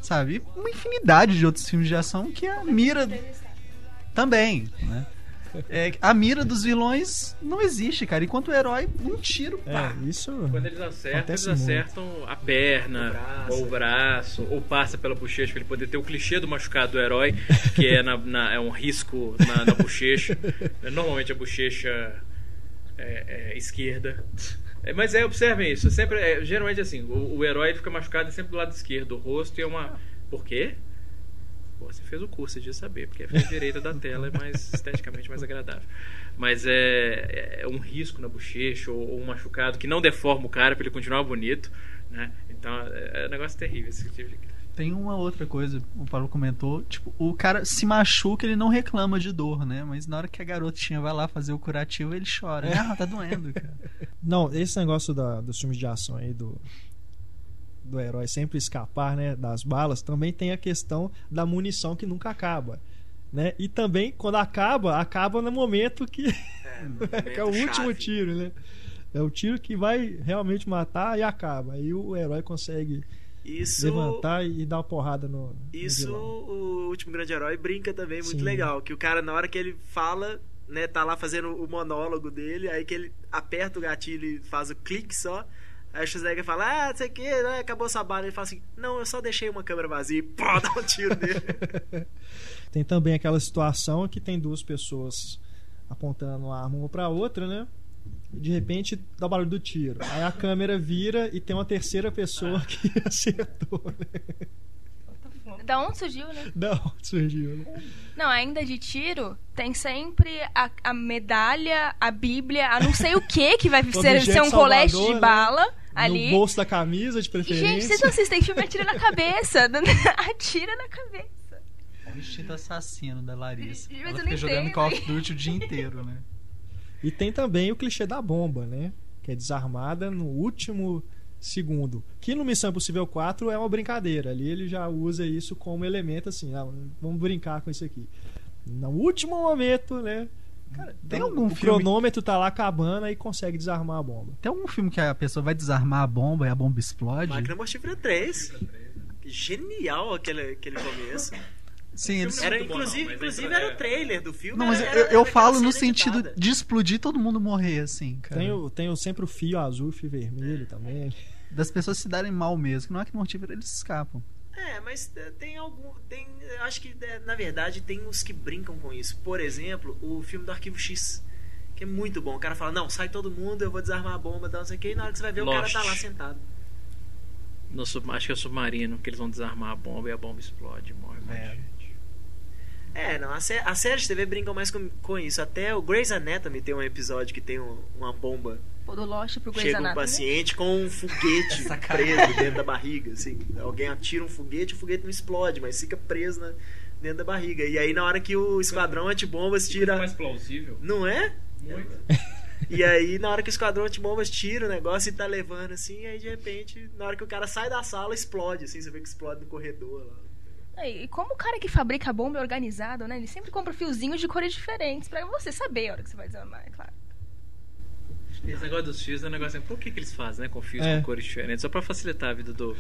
sabe? E uma infinidade de outros filmes de ação que a mira também, né? É, a mira dos vilões não existe, cara. Enquanto o herói, um tiro, pá. É, isso. Quando eles acertam, eles muito. acertam a perna, O braço. ou o braço, ou passa pela bochecha, pra ele poder ter o clichê do machucado do herói, que é, na, na- é um risco na, na bochecha. Normalmente a bochecha é, é esquerda. É, mas é, observem isso. Sempre, é, geralmente assim, o, o herói ele fica machucado sempre do lado esquerdo. O rosto é uma. Por quê? Pô, você fez o curso, você devia saber, porque a direita da tela é mais esteticamente mais agradável. Mas é, é um risco na bochecha ou, ou um machucado que não deforma o cara para ele continuar bonito, né? Então é, é um negócio terrível esse tipo de Tem uma outra coisa, o Paulo comentou, tipo, o cara se machuca, ele não reclama de dor, né? Mas na hora que a garotinha vai lá fazer o curativo, ele chora. É. Ah, tá doendo, cara. Não, esse negócio da, dos filmes de ação aí, do, do herói sempre escapar, né, das balas, também tem a questão da munição que nunca acaba. Né? E também, quando acaba, acaba no momento que é, que é o último tiro, né? É o tiro que vai realmente matar e acaba. Aí o herói consegue isso, levantar e dar uma porrada no. Isso no o último grande herói brinca também muito Sim. legal. Que o cara, na hora que ele fala, né, tá lá fazendo o monólogo dele, aí que ele aperta o gatilho e faz o clique só. Aí o Schwarzenegger fala, ah, não sei o que, né? acabou essa bala. Ele fala assim, não, eu só deixei uma câmera vazia e pô, dá um tiro nele. tem também aquela situação que tem duas pessoas apontando a arma uma pra outra, né? E de repente dá o barulho do tiro. Aí a câmera vira e tem uma terceira pessoa que acertou, né? Da onde surgiu, né? Da onde surgiu, né? Não, ainda de tiro, tem sempre a, a medalha, a bíblia, a não sei o que que vai ser, ser um colete de né? bala. Né? Ali. No bolso da camisa, de preferência. Gente, vocês não assistem filme Atira na Cabeça. atira na cabeça. O instinto assassino da Larissa. Mas Ela fica jogando Call of Duty o dia inteiro, né? E tem também o clichê da bomba, né? Que é desarmada no último segundo. Que no Missão Impossível 4 é uma brincadeira. Ali ele já usa isso como elemento assim, ah, vamos brincar com isso aqui. No último momento, né? Cara, tem algum o filme... cronômetro tá lá acabando e consegue desarmar a bomba. Tem algum filme que a pessoa vai desarmar a bomba e a bomba explode? Máquina Mortífera 3. Genial aquele, aquele começo. Sim, eles... era, inclusive, bom, inclusive era o trailer do filme. Não, mas era, eu, eu falo no sentido editada. de explodir todo mundo morrer, assim, cara. Tem, o, tem o, sempre o fio azul e fio vermelho também. Das pessoas se darem mal mesmo, não é que mortífero eles escapam. É, mas é, tem algum. Tem, acho que, é, na verdade, tem uns que brincam com isso. Por exemplo, o filme do Arquivo X. Que é muito bom. O cara fala, não, sai todo mundo, eu vou desarmar a bomba, não sei o que, e na hora que você vai ver, Lost. o cara tá lá sentado. No, acho que é o submarino, que eles vão desarmar a bomba e a bomba explode, morre. É. É, não, a, sé a série de TV brincam mais com, com isso. Até o Grey's Anatomy tem um episódio que tem um, uma bomba. Do Lost pro Grey's Chega um Anatomy. paciente com um foguete preso dentro da barriga, assim. Alguém atira um foguete, o foguete não explode, mas fica preso na, dentro da barriga. E aí na hora que o esquadrão antibombas tira... mais plausível. Não é? Muito. E aí, na hora que o esquadrão antibombas tira o negócio e tá levando assim, aí de repente, na hora que o cara sai da sala, explode, assim, você vê que explode no corredor lá. E como o cara que fabrica bomba é organizado, né? Ele sempre compra fiozinhos de cores diferentes para você saber a hora que você vai desarmar, é claro. Esse negócio dos fios é um negócio. Por que, que eles fazem, né? Com fios é. com cores diferentes? Só pra facilitar a vida do,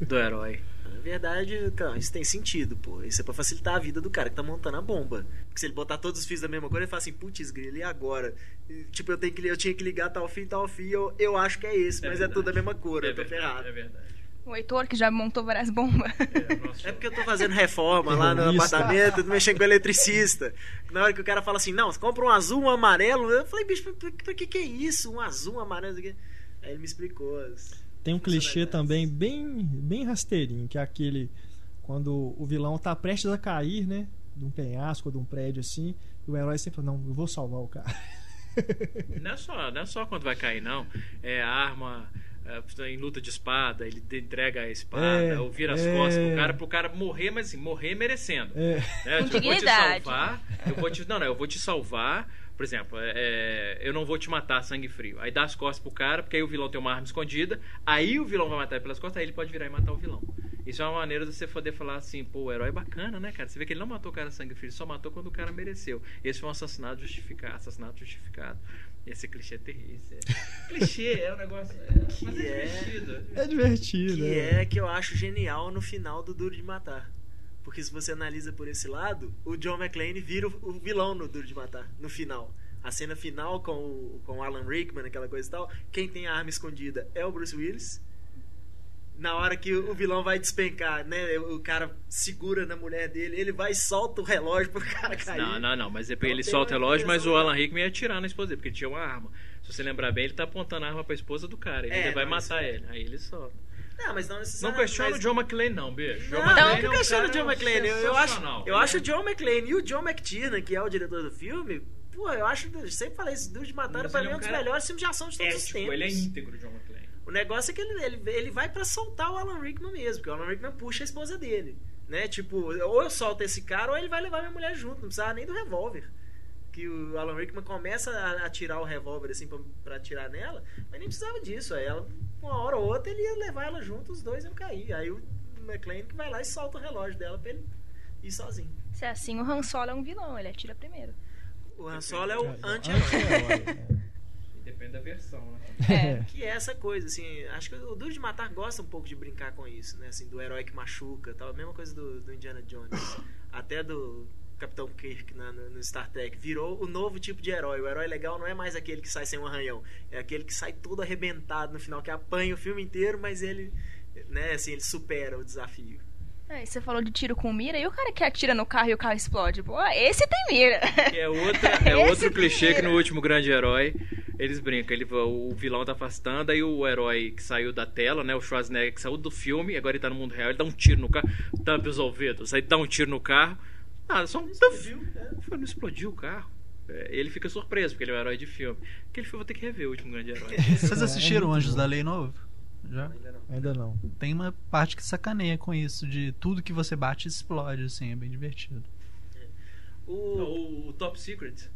do herói. Na verdade, cara, isso tem sentido, pô. Isso é pra facilitar a vida do cara que tá montando a bomba. Porque se ele botar todos os fios da mesma cor, ele fala assim, putz, grilo, e agora? E, tipo, eu, tenho que, eu tinha que ligar tal fio, tal fio, eu, eu acho que é esse, é mas verdade. é tudo da mesma cor, é eu tô verdade, ferrado. É verdade. O Heitor, que já montou várias bombas. É, é porque eu tô fazendo reforma lá no apartamento, mexendo com o eletricista. Na hora que o cara fala assim, não, você compra um azul, um amarelo. Eu falei, bicho, pra, pra que que é isso? Um azul, um amarelo. Aí ele me explicou. As Tem um clichê também bem, bem rasteirinho, que é aquele quando o vilão tá prestes a cair, né? De um penhasco, de um prédio assim, e o herói sempre fala, não, eu vou salvar o cara. Não é só, não é só quando vai cair, não. É arma em luta de espada, ele entrega a espada, é, ou vira as é, costas pro cara, pro cara morrer, mas assim, morrer merecendo. É. Né? Com eu vou te salvar, eu vou te, não, não, eu vou te salvar, por exemplo, é, é, eu não vou te matar sangue frio. Aí dá as costas pro cara, porque aí o vilão tem uma arma escondida, aí o vilão vai matar ele pelas costas, aí ele pode virar e matar o vilão. Isso é uma maneira de você poder falar assim, pô, o herói é bacana, né, cara? Você vê que ele não matou o cara sangue frio, só matou quando o cara mereceu. Esse foi um assassinato justificado, assassinato justificado. Esse clichê é terrível. É... clichê é um negócio. É, que mas é, é divertido. É divertido. Que é. é que eu acho genial no final do Duro de Matar. Porque se você analisa por esse lado, o John McClane vira o vilão no Duro de Matar, no final. A cena final com o, com o Alan Rickman, aquela coisa e tal. Quem tem a arma escondida é o Bruce Willis na hora que o vilão vai despencar, né? O cara segura na mulher dele, ele vai e solta o relógio pro cara cair. Não, não, não, mas depois ele solta o relógio, mas o Alan Rickman ia atirar na esposa dele, porque ele tinha uma arma. Se você lembrar bem, ele tá apontando a arma pra esposa do cara, ele é, vai matar ele, aí ele solta. Não, mas não necessariamente. Não questiona mas... o John McClane, não. John não, não que questiona o John McClane. Eu, eu acho, eu acho o John McClane e o John McTiernan, que é o diretor do filme, pô, eu acho, eu sempre falei isso, Duro de Matar, pra mim é um dos melhores filmes de ação de todos os tempos. Ele é íntegro, John McClane. Negócio é que ele, ele, ele vai para soltar o Alan Rickman mesmo, porque o Alan Rickman puxa a esposa dele. Né? Tipo, ou eu solto esse cara ou ele vai levar minha mulher junto, não precisava nem do revólver. Que o Alan Rickman começa a, atirar o revólver assim pra, pra atirar nela, mas nem precisava disso. Aí ela, uma hora ou outra, ele ia levar ela junto, os dois iam cair. Aí o McLean que vai lá e solta o relógio dela pra ele ir sozinho. Se é assim, o Han Solo é um vilão, ele atira primeiro. O Han Solo é o anti-herói. Depende da versão, né? É. Que é essa coisa, assim, acho que o Duro de Matar gosta um pouco de brincar com isso, né? Assim, do herói que machuca tal. A mesma coisa do, do Indiana Jones. Até do Capitão Kirk na, no, no, Star Trek. Virou o novo tipo de herói. O herói legal não é mais aquele que sai sem um arranhão. É aquele que sai todo arrebentado no final, que apanha o filme inteiro, mas ele, né, assim, ele supera o desafio. É, você falou de tiro com mira, e o cara que atira no carro e o carro explode? Pô, esse tem mira. É, outra, é outro clichê mira. que no último grande herói eles brincam. Ele, o vilão tá afastando, aí o herói que saiu da tela, né? O Schwarzenegger que saiu do filme, agora ele tá no mundo real, ele dá um tiro no carro, tampa os ouvidos, aí dá um tiro no carro. Ah, só um. Explodiu, né? Não explodiu o carro. É, ele fica surpreso, porque ele é um herói de filme. Aquele filme vou ter que rever o último grande herói. Vocês assistiram Anjos da Lei Novo? Já? Ainda não. Ainda não. Tem uma parte que sacaneia com isso, de tudo que você bate explode, assim, é bem divertido. O, o, o Top Secret.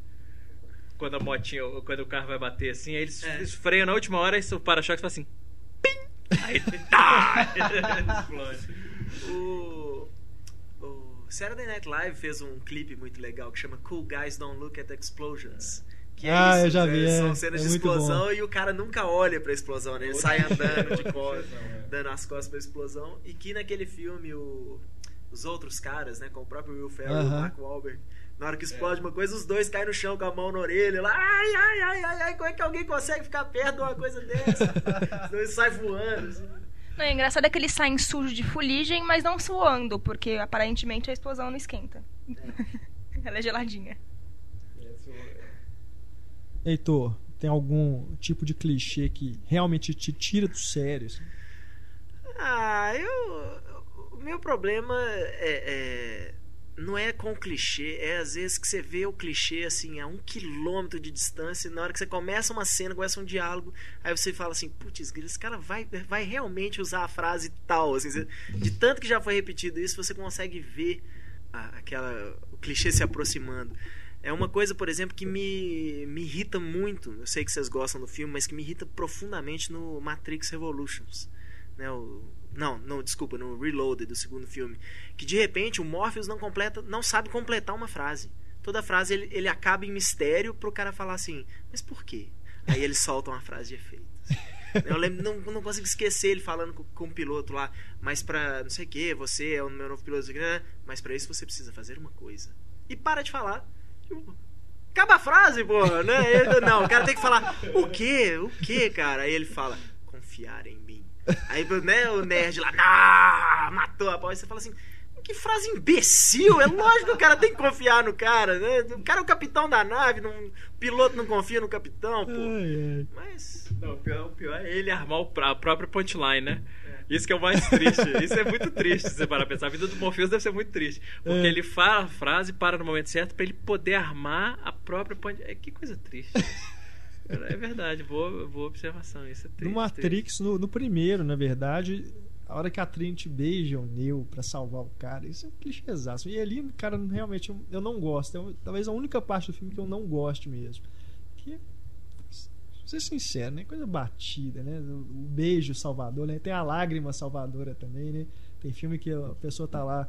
Quando a motinha, quando o carro vai bater assim, aí eles, é. eles freiam na última hora e o para-choque faz assim. Pim! Aí tá! explode. O, o Saturday Night Live fez um clipe muito legal que chama Cool Guys Don't Look at Explosions. Que é ah, isso, eu já vi. Né? É, São cenas é de explosão e o cara nunca olha pra explosão, né? Ele sai andando de costas, é. dando as costas pra explosão. E que naquele filme, o, os outros caras, né? Com o próprio Will Ferrell e o Mark Wahlberg, na hora que explode é. uma coisa, os dois caem no chão com a mão na orelha, lá, ai, ai, ai, ai, ai, como é que alguém consegue ficar perto de uma coisa dessa? os dois saem voando, assim. Não, é engraçado é que eles saem sujos de fuligem, mas não suando, porque aparentemente a explosão não esquenta. É. Ela é geladinha. Heitor, tem algum tipo de clichê que realmente te tira do sério? Assim? Ah, eu. O meu problema é, é, não é com o clichê, é às vezes que você vê o clichê assim a um quilômetro de distância, e na hora que você começa uma cena, começa um diálogo, aí você fala assim, putz, esse cara vai, vai realmente usar a frase tal, assim, você, de tanto que já foi repetido isso, você consegue ver a, aquela o clichê se aproximando. É uma coisa, por exemplo, que me, me irrita muito. Eu sei que vocês gostam do filme, mas que me irrita profundamente no Matrix Revolutions. Né, o, não, não, desculpa, no Reloaded do segundo filme. Que de repente o Morpheus não completa, não sabe completar uma frase. Toda frase ele, ele acaba em mistério pro cara falar assim, mas por quê? Aí ele solta uma frase de efeito. Eu lembro, não, não consigo esquecer ele falando com, com o piloto lá, mas pra não sei o que, você é o meu novo piloto, né? mas para isso você precisa fazer uma coisa. E para de falar acaba a frase, porra, né? Ele, não, o cara tem que falar, o quê? O quê, cara? Aí ele fala, confiar em mim. Aí, né, o nerd lá, ah, matou a pau. Aí você fala assim, que frase imbecil! É lógico que o cara tem que confiar no cara, né? O cara é o capitão da nave, não, o piloto não confia no capitão, pô. Ai, ai. Mas. Não, o pior, o pior é ele armar a própria punchline, né? Isso que é o mais triste. Isso é muito triste, se você parar pensar. A vida do Morpheus deve ser muito triste. Porque é. ele fala a frase, para no momento certo, para ele poder armar a própria é, Que coisa triste. é verdade, boa, boa observação. Isso é triste. No Matrix, no, no, primeiro, na verdade, a hora que a Trinity beija o Neo pra salvar o cara, isso é um clichêzaço. E ali, cara, realmente eu, eu não gosto. É talvez a única parte do filme que eu não gosto mesmo. Que ser sincero, né? Coisa batida, né? O, beijo salvador, né? Tem a lágrima salvadora também, né? Tem filme que a pessoa tá lá,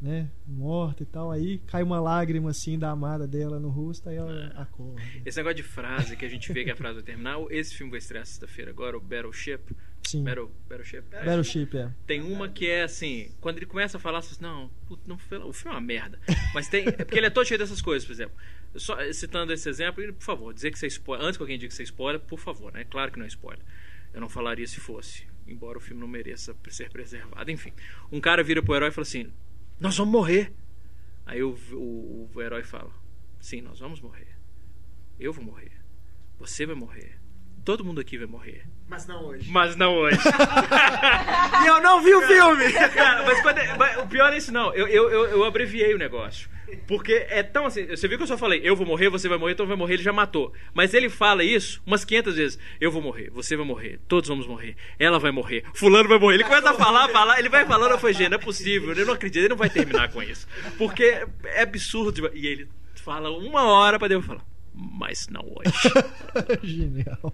né? Morta e tal, aí cai uma lágrima assim da amada dela no rosto, aí ela é. acorda. Esse negócio de frase que a gente vê que a frase vai terminar, esse filme vai estrear sexta-feira agora, o Battleship. Sim. Battle, Battleship. Battleship, é. Tem uma que é assim, quando ele começa a falar, você fala, não, não, o filme é uma merda. Mas tem. É porque ele é todo cheio dessas coisas, por exemplo. Só citando esse exemplo, por favor, dizer que você é spoiler. Antes que alguém diga que você é spoiler, por favor, né? Claro que não é spoiler. Eu não falaria se fosse, embora o filme não mereça ser preservado. Enfim, um cara vira pro herói e fala assim: Nós vamos morrer. Aí o, o, o herói fala: Sim, nós vamos morrer. Eu vou morrer. Você vai morrer. Todo mundo aqui vai morrer. Mas não hoje. Mas não hoje. e eu não vi o filme! Cara, mas, quando é- mas o pior é isso, não. Eu, eu, eu, eu abreviei o negócio. Porque é tão assim. Você viu que eu só falei, eu vou morrer, você vai morrer, então vai morrer, ele já matou. Mas ele fala isso umas 500 vezes. Eu vou morrer, você vai morrer, todos vamos morrer, ela vai morrer, Fulano vai morrer. Ele começa a falar, falar, ele vai falando, eu falei, gente, não é possível, eu não acredito, ele não vai terminar com isso. Porque é absurdo. E ele fala uma hora pra Deus falar, mas não hoje. Genial.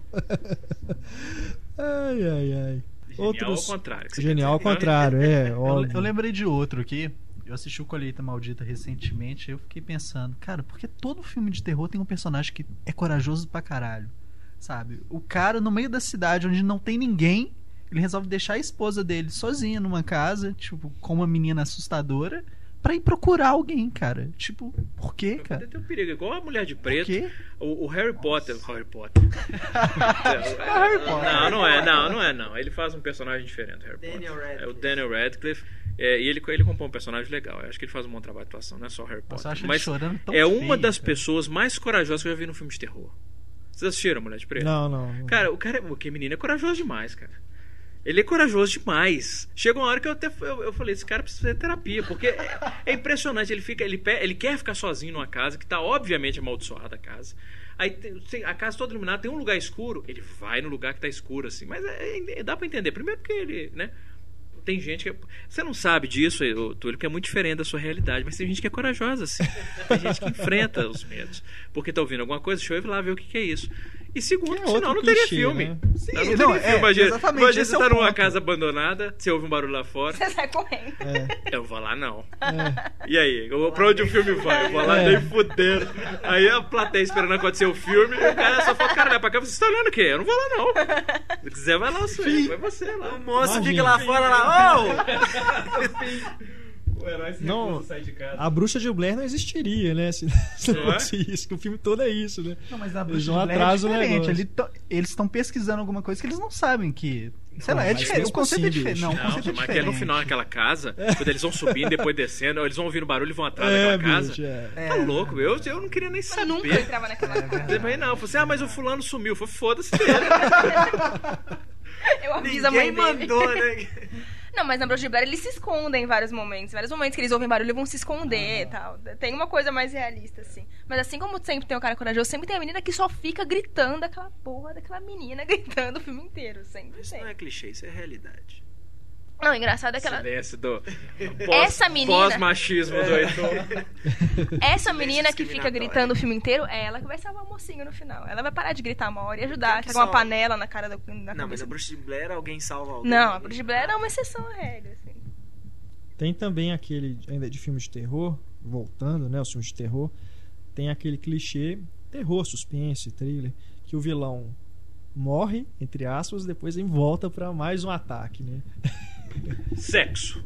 ai, ai, ai. Genial Outros... ao contrário. que você Genial ao contrário, é. Eu, óbvio. eu lembrei de outro aqui. Eu assisti o Colheita Maldita recentemente e eu fiquei pensando, cara, porque todo filme de terror tem um personagem que é corajoso pra caralho. Sabe? O cara, no meio da cidade onde não tem ninguém, ele resolve deixar a esposa dele sozinha numa casa, tipo, com uma menina assustadora, pra ir procurar alguém, cara. Tipo, por quê, cara? Tem um perigo, igual a mulher de Por preto. quê? O, o Harry Potter. Harry Potter. Harry Potter. Não, não é, não, não é, não. Ele faz um personagem diferente, Harry Daniel Potter. Radcliffe. É o Daniel Radcliffe. É, e ele, ele compõe um personagem legal. Eu acho que ele faz um bom trabalho de atuação, não é só Harry Nossa, Potter. ele Mas chorando tão é uma feio, das cara. pessoas mais corajosas que eu já vi no filme de terror. Vocês assistiram Mulher de Preto? Não, não. Cara, o cara, o que menino é corajoso demais, cara. Ele é corajoso demais. Chega uma hora que eu até eu, eu falei, esse cara precisa fazer terapia, porque é, é impressionante. Ele fica, ele, ele quer ficar sozinho numa casa que tá obviamente amaldiçoada a casa. Aí tem- a casa toda iluminada, tem um lugar escuro, ele vai no lugar que tá escuro assim. Mas é- é- dá pra entender. Primeiro porque ele, né? Tem gente que. Você não sabe disso, Túlio, que é muito diferente da sua realidade, mas tem gente que é corajosa, assim. Tem gente que enfrenta os medos. Porque tá ouvindo alguma coisa, deixa eu ir lá ver o que, que é isso. E segundo, Que é senão não teria clichê, filme. né? Sim, não, não, teria é, filme. Imagina, exatamente, imagina você é o tá numa casa abandonada, você ouve um barulho lá fora. Você sai correndo. Eu vou lá não. E aí? Eu, pra onde o filme vai? Eu vou lá É. nem fudendo. Aí a plateia esperando acontecer o filme, e o cara só fala, cara, vai pra cá, você tá olhando o quê? Eu não vou lá não. Se quiser, vai lá, senhor. Vai você lá. O monstro Imagina. fica lá fora lá, ô! O herói se Não, recusa a sair de casa. A bruxa de Blair não existiria, né? Se, se não Não é? fosse isso, que o filme todo é isso, né? Não, mas a Eles bruxa não de Blair é diferente. Ele to- eles estão pesquisando alguma coisa que eles não sabem que. Sei lá, é diferente. O conceito é diferente. bicho. Não, o Não, conceito é mas que é diferente. no final naquela casa, quando eles vão subindo, depois descendo, eles vão ouvindo barulho e vão atrás É, daquela casa. bicho, é. É, Tá louco, eu, eu não queria nem Eu saber. nunca entrava naquela casa. Eu falei, não, eu falei assim, ah, mas o fulano sumiu. Eu falei, foda-se dele. Eu aviso a mãe Ninguém dele. mandou, né? Não, mas na Bruxa de Blair eles se escondem em vários momentos. Em vários momentos que eles ouvem barulho vão se esconder e tal. Tem uma coisa mais realista, assim. Mas assim como sempre tem o cara corajoso, sempre tem a menina que só fica gritando aquela porra daquela menina gritando o filme inteiro. Sempre Isso não tem. é clichê, isso é realidade. Não, engraçado é que ela... Silêncio do Essa menina- pós-machismo do Heitor. Essa menina que fica gritando o filme inteiro é ela que vai salvar o mocinho no final. Ela vai parar de gritar uma hora e ajudar. Jogar uma panela na cara do, na Não, mas cabeça a Bruxa de Blair alguém salva alguém. Não, a Bruxa de Blair é uma exceção à regra, assim. Tem também aquele, ainda de filme de terror, voltando, né? Os filmes de terror, tem aquele clichê, terror, suspense, thriller, que o vilão morre, entre aspas, depois em volta pra mais um ataque, né? Sexo.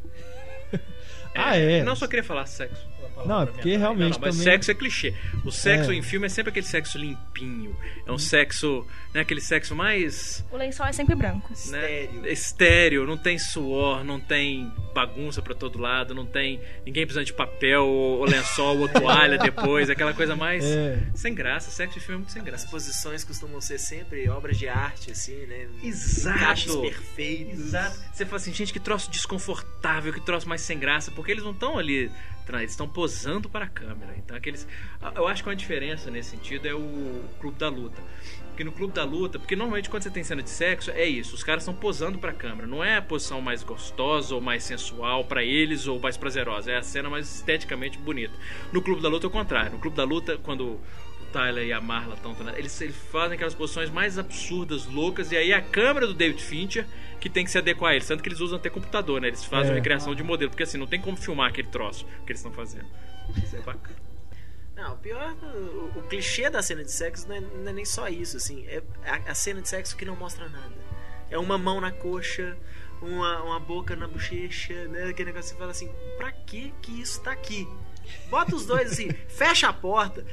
Ah, é. Não só queria falar sexo. Não, é porque realmente Não, não, mas também- sexo é clichê. O sexo É. em filme é sempre aquele sexo limpinho. É um sexo, né, aquele sexo mais O lençol é sempre branco. né, Estéreo. estéreo, não tem suor, não tem bagunça pra todo lado, não tem ninguém precisando de papel ou, ou lençol ou toalha depois, aquela coisa mais É. sem graça. Sexo em filme é muito sem As graça. posições costumam ser sempre obras de arte, assim, né? Exato. Encaixes perfeitos. Exato. Você fala assim, gente, que troço desconfortável, que troço mais sem graça, porque eles não estão ali, eles estão posando para a câmera. Então, aqueles. Eu acho que uma diferença nesse sentido é o Clube da Luta. Porque no Clube da Luta, porque normalmente quando você tem cena de sexo, é isso, os caras estão posando para a câmera. Não é a posição mais gostosa ou mais sensual para eles ou mais prazerosa, é a cena mais esteticamente bonita. No Clube da Luta é o contrário. No Clube da Luta, quando o Tyler e a Marla estão. Eles, eles fazem aquelas posições mais absurdas, loucas, e aí a câmera do David Fincher que tem que se adequar a eles. Tanto que eles usam até computador, né? Eles fazem É. uma recriação de modelo, porque assim, não tem como filmar aquele troço que eles estão fazendo. Isso é bacana. Não, o pior, o, o clichê da cena de sexo não é, não é nem só isso, assim. É a, a cena de sexo que não mostra nada. É uma mão na coxa, uma, uma boca na bochecha, né? Aquele negócio que você fala assim, pra que que isso tá aqui? Bota os dois assim, fecha a porta,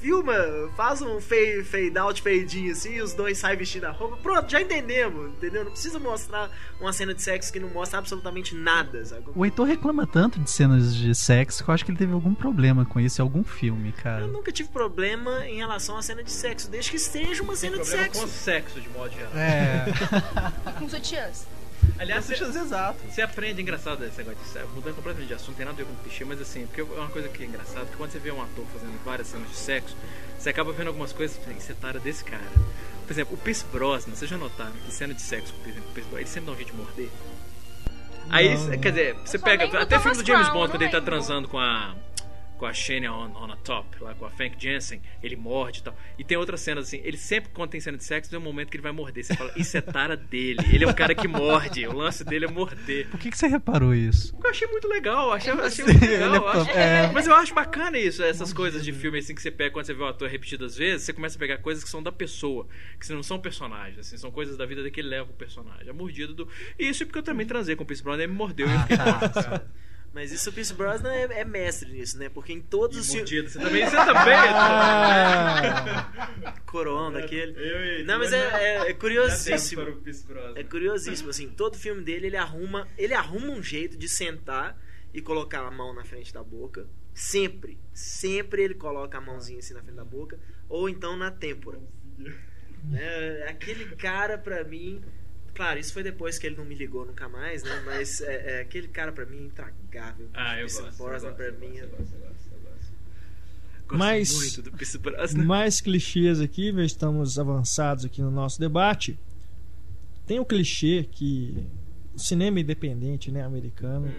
filma, faz um fade, fade out, fade in assim, e os dois saem vestindo a roupa. Pronto, já entendemos, entendeu? Não precisa mostrar uma cena de sexo que não mostra absolutamente nada, sabe? O Heitor reclama tanto de cenas de sexo que eu acho que ele teve algum problema com isso em algum filme, cara. Eu nunca tive problema em relação à cena de sexo, desde que seja uma cena de sexo. com sexo, de modo geral. É. Com sutiãs. Aliás, Você você, exato. você aprende, engraçado esse negócio de sexo, mudando completamente de assunto, não tem nada a ver com clichê, mas assim, porque é uma coisa que é engraçada, que quando você vê um ator fazendo várias cenas de sexo, você acaba vendo algumas coisas, e você tara desse cara. Por exemplo, o Pierce Brosnan, vocês já notaram que cena de sexo com o Pierce Brosnan, ele sempre dá um jeito de morder? Aí, Não, quer dizer, você pega, até filme do James Crown, Bond, quando ele tá lembro. transando com a com a Shania on, on a top, lá com a Frank Jensen, ele morde e tal. E tem outras cenas assim, ele sempre, quando tem cena de sexo, tem um momento que ele vai morder. Você fala, isso é tara dele. Ele é um cara que morde. O lance dele é morder. Por que, que você reparou isso? Eu achei muito legal, achei, achei muito legal. É acho- é. Mas eu acho bacana isso, essas coisas de filme assim que você pega quando você vê o ator repetidas vezes, você começa a pegar coisas que são da pessoa, que não são personagens, assim, são coisas da vida dele que ele leva o personagem. A mordida do. E isso é porque eu também transei com o Pierce Brosnan, ele me mordeu e eu fiquei cara. Mas isso o Pierce Brosnan é, é mestre nisso, né? Porque em todos os E filmes. mordida, você também, você também, Ah, Corão daquele. Eu e- Não, mas é, é- é curiosíssimo. para o Pierce Brosnan. É curiosíssimo, assim, todo filme dele ele arruma, ele arruma um jeito de sentar e colocar a mão na frente da boca. Sempre, sempre ele coloca a mãozinha assim na frente da boca, ou então na têmpora. É, aquele cara pra mim, claro, isso foi depois que ele não me ligou nunca mais, né? Mas é, é, aquele cara pra mim é intragável. Ah, eu Pierce gosto. eu gosto, pra eu mim gosto, é- eu gosto, eu gosto, eu gosto. Gosto Mas- muito do Pierce Brosnan. mais clichês aqui, já estamos avançados aqui no nosso debate. Tem o clichê que o cinema independente, né, americano,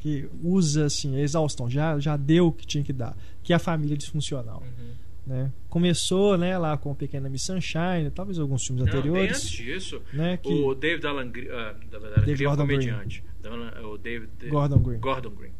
que usa assim, a exaustão, já, já deu o que tinha que dar, que é a família disfuncional. Uhum. Né? Começou né, lá com a Pequena Miss Sunshine, talvez alguns filmes Não, bem anteriores. antes disso, né, que o David Alan Green, verdade, David é um Gordon comediante. Alan- O David Gordon Green. Gordon Green.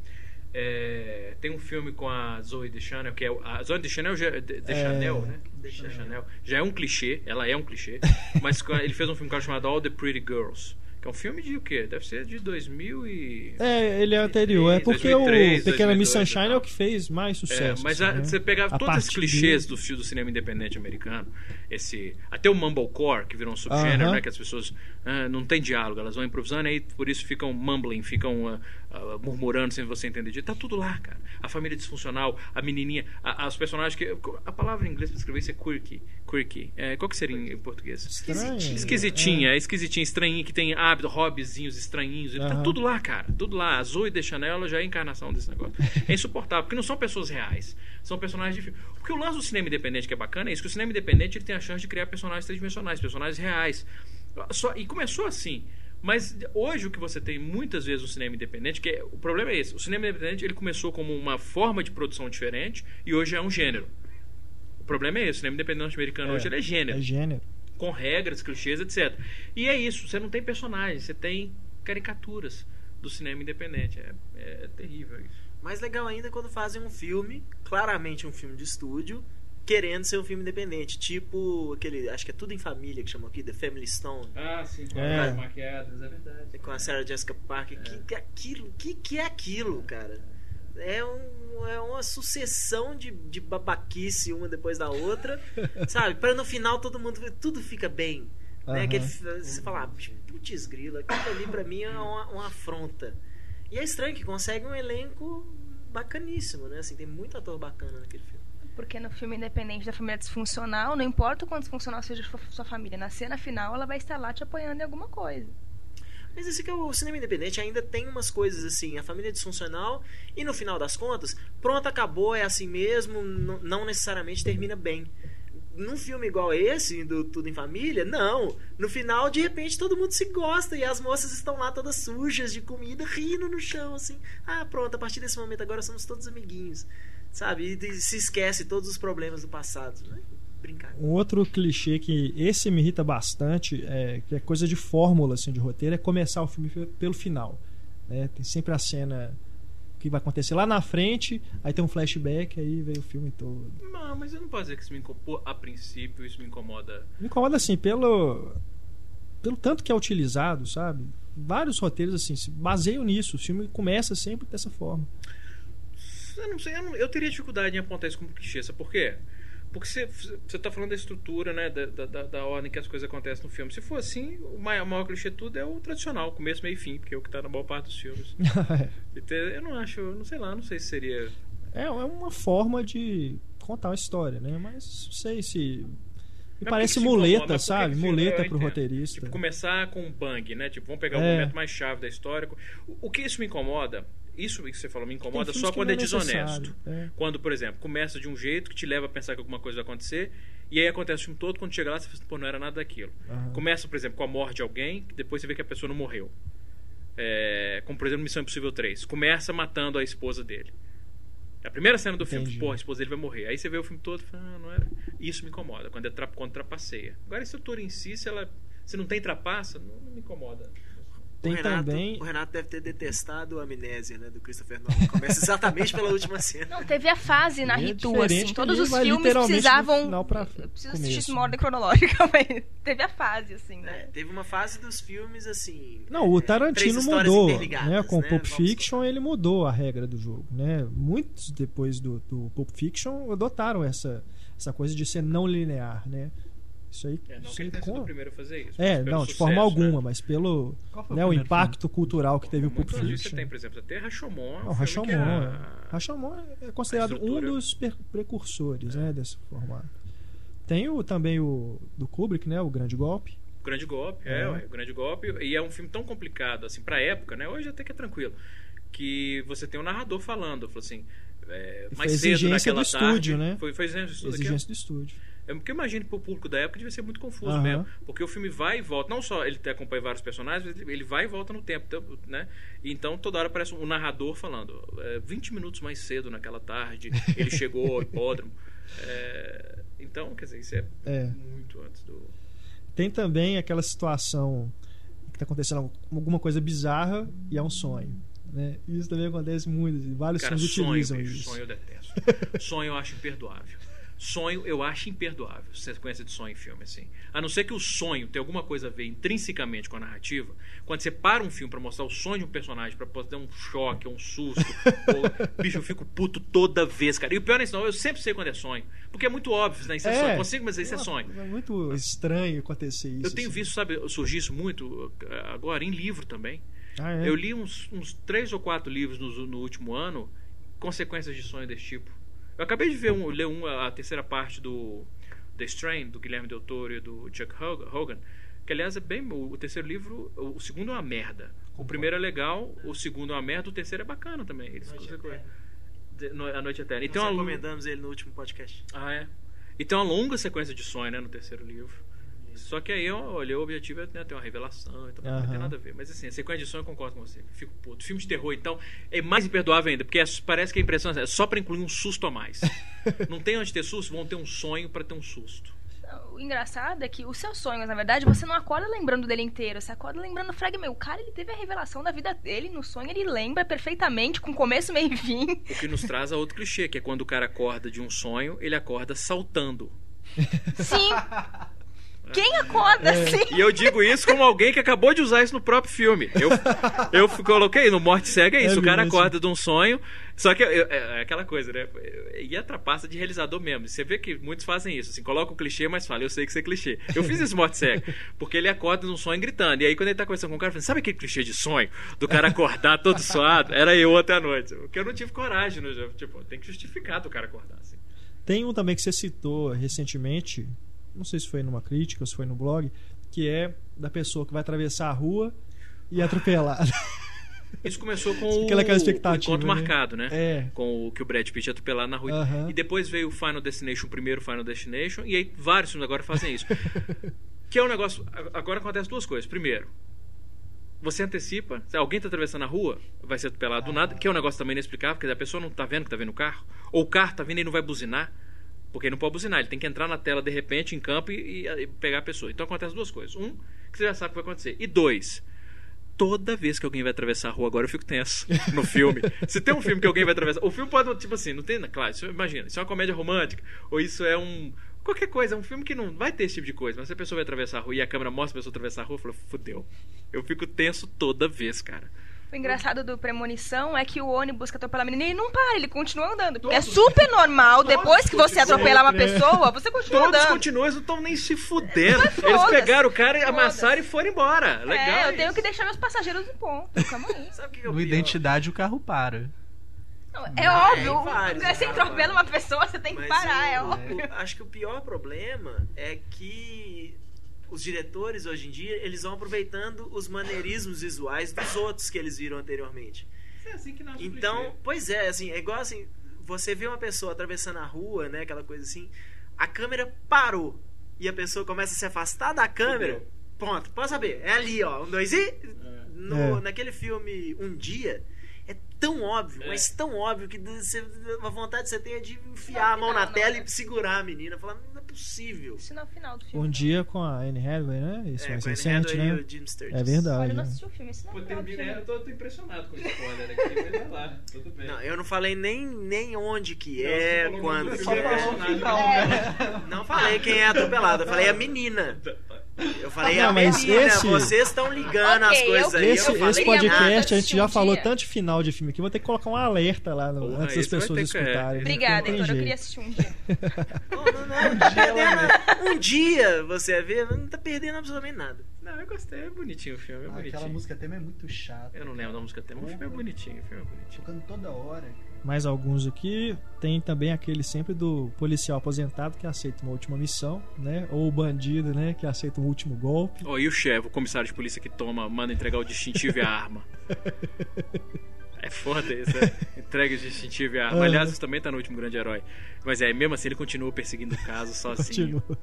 É, tem um filme com a Zoe Deschanel, que é a Zoe Deschanel, já, de, Deschanel, né? Deschanel. Já é um clichê, ela é um clichê, mas ele fez um filme chamado All the Pretty Girls, que é um filme de o quê? Deve ser de 2000 e É, ele é anterior. É porque 2003, o Pequena Miss 2002 Sunshine é o que fez mais É, sucesso. mas assim, a- né? você pega A todos partir clichês do, fi- do cinema independente americano, esse até o mumblecore que virou um subgênero, Aham. né, que as pessoas ah, não tem diálogo, elas vão improvisando e aí por isso ficam mumbling, ficam ah, ah, murmurando sem você entender. direito. Tá tudo lá, cara. A família disfuncional, a menininha, a- as personagens que a palavra em inglês para escrever isso é quirky, quirky. É, qual que seria em português? Estranho. Esquisitinha, é. esquisitinha, estranhinha, que tem hábito, hobbyzinhos estranhinhos. Tá Aham. tudo lá, cara. Tudo lá. A Zoe de Chanel já é a encarnação desse negócio. É insuportável, porque não são pessoas reais. São personagens de filme. Porque o lance do cinema independente que é bacana é isso, que o cinema independente ele tem a chance de criar personagens tridimensionais, personagens reais. Só, e começou assim. Mas hoje o que você tem muitas vezes no cinema independente, que é, o problema é esse, o cinema independente ele começou como uma forma de produção diferente e hoje é um gênero. O problema é esse, o cinema independente norte-americano hoje ele é gênero É gênero. com regras, clichês, etc. E é isso, você não tem personagens, você tem caricaturas do cinema independente. É, é terrível isso. Mais legal ainda é quando fazem um filme, claramente um filme de estúdio, querendo ser um filme independente. Tipo aquele, acho que é Tudo em Família que chamam aqui, The Family Stone. Ah, sim, com É. as maquiadas, é verdade. Com a Sarah Jessica Parker. Que, que é aquilo? Que, que é aquilo, cara? É, um, é uma sucessão de, de babaquice uma depois da outra, sabe? Para no final todo mundo tudo fica bem. Né? Aham. Aquele, você fala, ah, putz grila, aquilo ali pra mim é uma, uma afronta. E é estranho que consegue um elenco bacaníssimo, né? Assim, tem muito ator bacana naquele filme. Porque no filme independente da família disfuncional, não importa o quanto disfuncional seja sua- família, na cena final ela vai estar lá te apoiando em alguma coisa. Mas esse que é o cinema independente ainda tem umas coisas assim, a família disfuncional e no final das contas, pronto, acabou, é assim mesmo, não necessariamente termina bem. Num filme igual esse, do Tudo em Família, não. No final, de repente, todo mundo se gosta e as moças estão lá todas sujas de comida, rindo no chão, assim. Ah, pronto, a partir desse momento agora somos todos amiguinhos. Sabe? E, se esquece todos os problemas do passado. Né? Brincar. Um outro clichê que esse me irrita bastante, é, que é coisa de fórmula assim, de roteiro, é começar o filme pe- pelo final. né? Tem sempre a cena que vai acontecer lá na frente, aí tem um flashback, aí vem o filme todo. Não, mas eu não posso dizer que isso me incomoda. A princípio, isso me incomoda. Me incomoda assim, pelo, pelo tanto que é utilizado, sabe? Vários roteiros assim se baseiam nisso. O filme começa sempre dessa forma. Eu não sei, eu, não- eu teria dificuldade em apontar isso como clichê, sabe por quê? Porque você está falando da estrutura, né? Da, da, da, ordem que as coisas acontecem no filme. Se for assim, o maior, o maior clichê tudo é o tradicional, começo, meio e fim, porque é o que está na boa parte dos filmes. eu não acho, não sei lá, não sei se seria. É, é uma forma de contar uma história, né? Mas não sei se me parece muleta, sabe? Muleta pro roteirista. Tipo, começar com um bang, né? Tipo, vamos pegar é. o momento mais chave da história. O, o que isso me incomoda isso que você falou me incomoda só quando é, é desonesto. É. Quando, por exemplo, começa de um jeito que te leva a pensar que alguma coisa vai acontecer, e aí acontece o filme todo, quando chega lá, você fala, pô, não era nada daquilo. Uhum. Começa, por exemplo, com a morte de alguém, depois você vê que a pessoa não morreu. É, como, por exemplo, Missão Impossível 3. Começa matando a esposa dele. É a primeira cena do Entendi. filme, pô, a esposa dele vai morrer. Aí você vê o filme todo e fala, ah, não era. Isso me incomoda, quando, é tra... quando trapaceia. Agora, a estrutura em si, se ela se não tem trapaça, não, não me incomoda. Tem o Renato, também. O Renato deve ter detestado a amnésia, né, do Christopher Nolan. Começa exatamente pela última cena. Não, teve a fase na é Ritu, assim. Todos os filmes precisavam. Pra preciso assistir uma ordem cronológica, mas teve a fase, assim, né? É, teve uma fase dos filmes, assim. Não, o é, Tarantino mudou. Né, com o né? Pulp Fiction, ele mudou a regra do jogo. Né? Muitos depois do, do Pulp Fiction adotaram essa, essa coisa de ser não linear, né? Isso aí. É, não que ele tenha sido o primeiro a fazer isso. É, não, de forma alguma, né? mas pelo né, o, impacto filme? cultural que teve o Pulp Fiction. Você tem, por exemplo, até Rashomon. Não, Rashomon, é, Rashomon é considerado um dos precursores é. né, desse formato. Tem o, também o do Kubrick, né, o Grande Golpe. O Grande Golpe, é, é o Grande Golpe. E é um filme tão complicado, assim, pra época, né? Hoje até que é tranquilo. Que você tem um narrador falando, falou assim, é, mais cedo naquela do tarde. Estúdio, né? Foi, foi exigência do estúdio. Exigência do estúdio. É porque eu imagino que o público da época devia ser muito confuso uhum. mesmo. Porque o filme vai e volta. Não só ele acompanha vários personagens, ele vai e volta no tempo. Então, né? Então toda hora aparece um narrador falando. É, 20 minutos mais cedo naquela tarde, ele chegou ao hipódromo. É, então, quer dizer, isso é, é, muito antes do. Tem também aquela situação que está acontecendo alguma coisa bizarra e é um sonho. Né? Isso também acontece muito. Vários Cara, filmes sonho, utilizam bicho, isso. Sonho eu detesto. sonho eu acho imperdoável. Sonho eu acho imperdoável, sequência de sonho em filme, assim. A não ser que o sonho tenha alguma coisa a ver intrinsecamente com a narrativa. Quando você para um filme para mostrar o sonho de um personagem, para poder dar um choque, um susto, ou, bicho, eu fico puto toda vez, cara. E o pior é isso, não, eu sempre sei quando é sonho. Porque é muito óbvio, né? Isso é, é sonho. Consigo, mas isso é sonho. É muito estranho acontecer isso. Eu tenho assim. visto, sabe, surgir isso muito agora em livro também. Ah, é? Eu li uns, uns três ou quatro livros no, no último ano, consequências de sonho desse tipo. Eu acabei de ver um, ler um, a terceira parte do The Strain, do Guilherme Del Toro e do Chuck Hogan, que aliás é bem. O, o terceiro livro, o, o, segundo é uma merda. O primeiro é legal, o segundo é uma merda, o terceiro é bacana também. Eles, Noite a Noite Eterna. E Nós recomendamos ele no último podcast. Ah, é? E tem uma longa sequência de sonho, né, no terceiro livro. Só que aí eu olhei o objetivo é né, ter uma revelação, então uhum. não tem nada a ver. Mas assim, a sequência de sonho eu concordo com você. Fico puto. Filme de terror, então, é mais imperdoável ainda, porque é, parece que a impressão é só para incluir um susto a mais. não tem onde ter susto, vão ter um sonho para ter um susto. O engraçado é que os seus sonhos, na verdade, você não acorda lembrando dele inteiro, você acorda lembrando o fragmento. O cara, ele teve a revelação da vida dele no sonho, ele lembra perfeitamente, com começo, meio e fim. O que nos traz a outro clichê, que é quando o cara acorda de um sonho, ele acorda saltando. Sim. Quem acorda é. assim? E eu digo isso como alguém que acabou de usar isso no próprio filme. Eu, eu coloquei no Morte Cega é isso. É o cara acorda de um sonho. Só que é, é, aquela coisa, né? E a trapaça de realizador mesmo. Você vê que muitos fazem isso. Assim, coloca o clichê, mas fala, eu sei que isso é clichê. Eu fiz esse Morte Cega. Porque ele acorda de um sonho gritando. E aí, quando ele tá conversando com o cara, fala, sabe aquele clichê de sonho? Do cara acordar todo suado? Era eu até a noite. Porque eu não tive coragem, né? Tipo, tem que justificar do cara acordar, assim. Tem um também que você citou recentemente, não sei se foi numa crítica ou se foi no blog, que é da pessoa que vai atravessar a rua e é atropelada. Isso começou com Aquela o, o encontro né? marcado, né? É. Com o que o Brad Pitt atropelado na rua. E depois veio o Final Destination, o primeiro Final Destination, e aí vários filmes agora fazem isso. que é um negócio. Agora acontece duas coisas. Primeiro, você antecipa, se alguém está atravessando a rua, vai ser atropelado do nada, que é um negócio também inexplicável, porque a pessoa não está vendo que está vendo o carro, ou o carro está vindo e não vai buzinar. Porque ele não pode buzinar, ele tem que entrar na tela de repente em campo e, e, pegar a pessoa. Então acontece duas coisas. Um, que você já sabe o que vai acontecer. E dois, toda vez que alguém vai atravessar a rua agora eu fico tenso no filme. Se tem um filme que alguém vai atravessar. O filme pode, tipo assim, não tem. Claro, isso, imagina, isso é uma comédia romântica, ou isso é um. Qualquer coisa, é um filme que não vai ter esse tipo de coisa, mas se a pessoa vai atravessar a rua e a câmera mostra a pessoa atravessar a rua, eu falo, fudeu. Eu fico tenso toda vez, cara. O engraçado do Premonição é que o ônibus que atropela a menina, ele não para, ele continua andando. Porque é super normal, depois que você atropelar uma pessoa, você continua Todos andando. continuam, eles não estão nem se fudendo. Mas Eles pegaram o cara, amassaram e foram embora. Legal. É, eu tenho que deixar meus passageiros no ponto. Calma aí. Sabe o que é o No pior? Identidade o carro para. Não, é óbvio. vários, você atropela uma pessoa, você tem que Mas parar, o- é o- óbvio. acho que o pior problema é que os diretores hoje em dia eles vão aproveitando os maneirismos visuais dos outros que eles viram anteriormente. É assim que nasce o Então, pois é, assim, é igual assim, você vê uma pessoa atravessando a rua, né, aquela coisa assim, a câmera parou e a pessoa começa a se afastar da câmera. Pronto, pode saber, é ali, ó, um, dois e no, É. naquele filme Um Dia é tão óbvio, É. mas tão óbvio que você, a vontade que você tem é de enfiar a mão na Não, tela não. e segurar a menina, falar, não é possível. Isso no final do filme. Um não. dia com a Anne Hathaway, né? Isso É, mais recente, né? É Olha, verdade. eu não né? assisti o filme, isso não é Pô, no final do termina, filme. eu tô, tô impressionado com o spoiler aqui, mas vai lá, tudo bem. Não, eu não falei nem, nem onde que Não, é, quando que é. personagem. Não falei quem é atropelado, eu falei a menina. Eu falei Não, a mas menina, esse- vocês estão ligando Ok, as coisas eu- aí. Esse, eu falei esse podcast a gente já Um falou dia. tanto de final de filme que vou ter que colocar um alerta lá no- Porra, antes das pessoas que- escutarem. né? Obrigada, não Heitor. Eu queria assistir um dia. Não, não, não, tá perdendo- um dia você ver, não tá perdendo absolutamente nada. Não, eu gostei, é bonitinho o filme, é Ah, bonitinho. aquela música tema é muito chata. Eu não lembro da música tema, o filme é bonitinho, o filme é bonitinho. Tocando toda hora. Mais alguns aqui. Tem também aquele sempre do policial aposentado que aceita uma última missão, né? Ou o bandido, né? Que aceita um último golpe. Ó, e o chefe, o comissário de polícia que toma, manda entregar o distintivo e a arma. É foda isso, né? Entrega o distintivo e a arma. Aliás, isso também tá no último grande herói. Mas é, mesmo assim ele continua perseguindo o caso sozinho. Continua.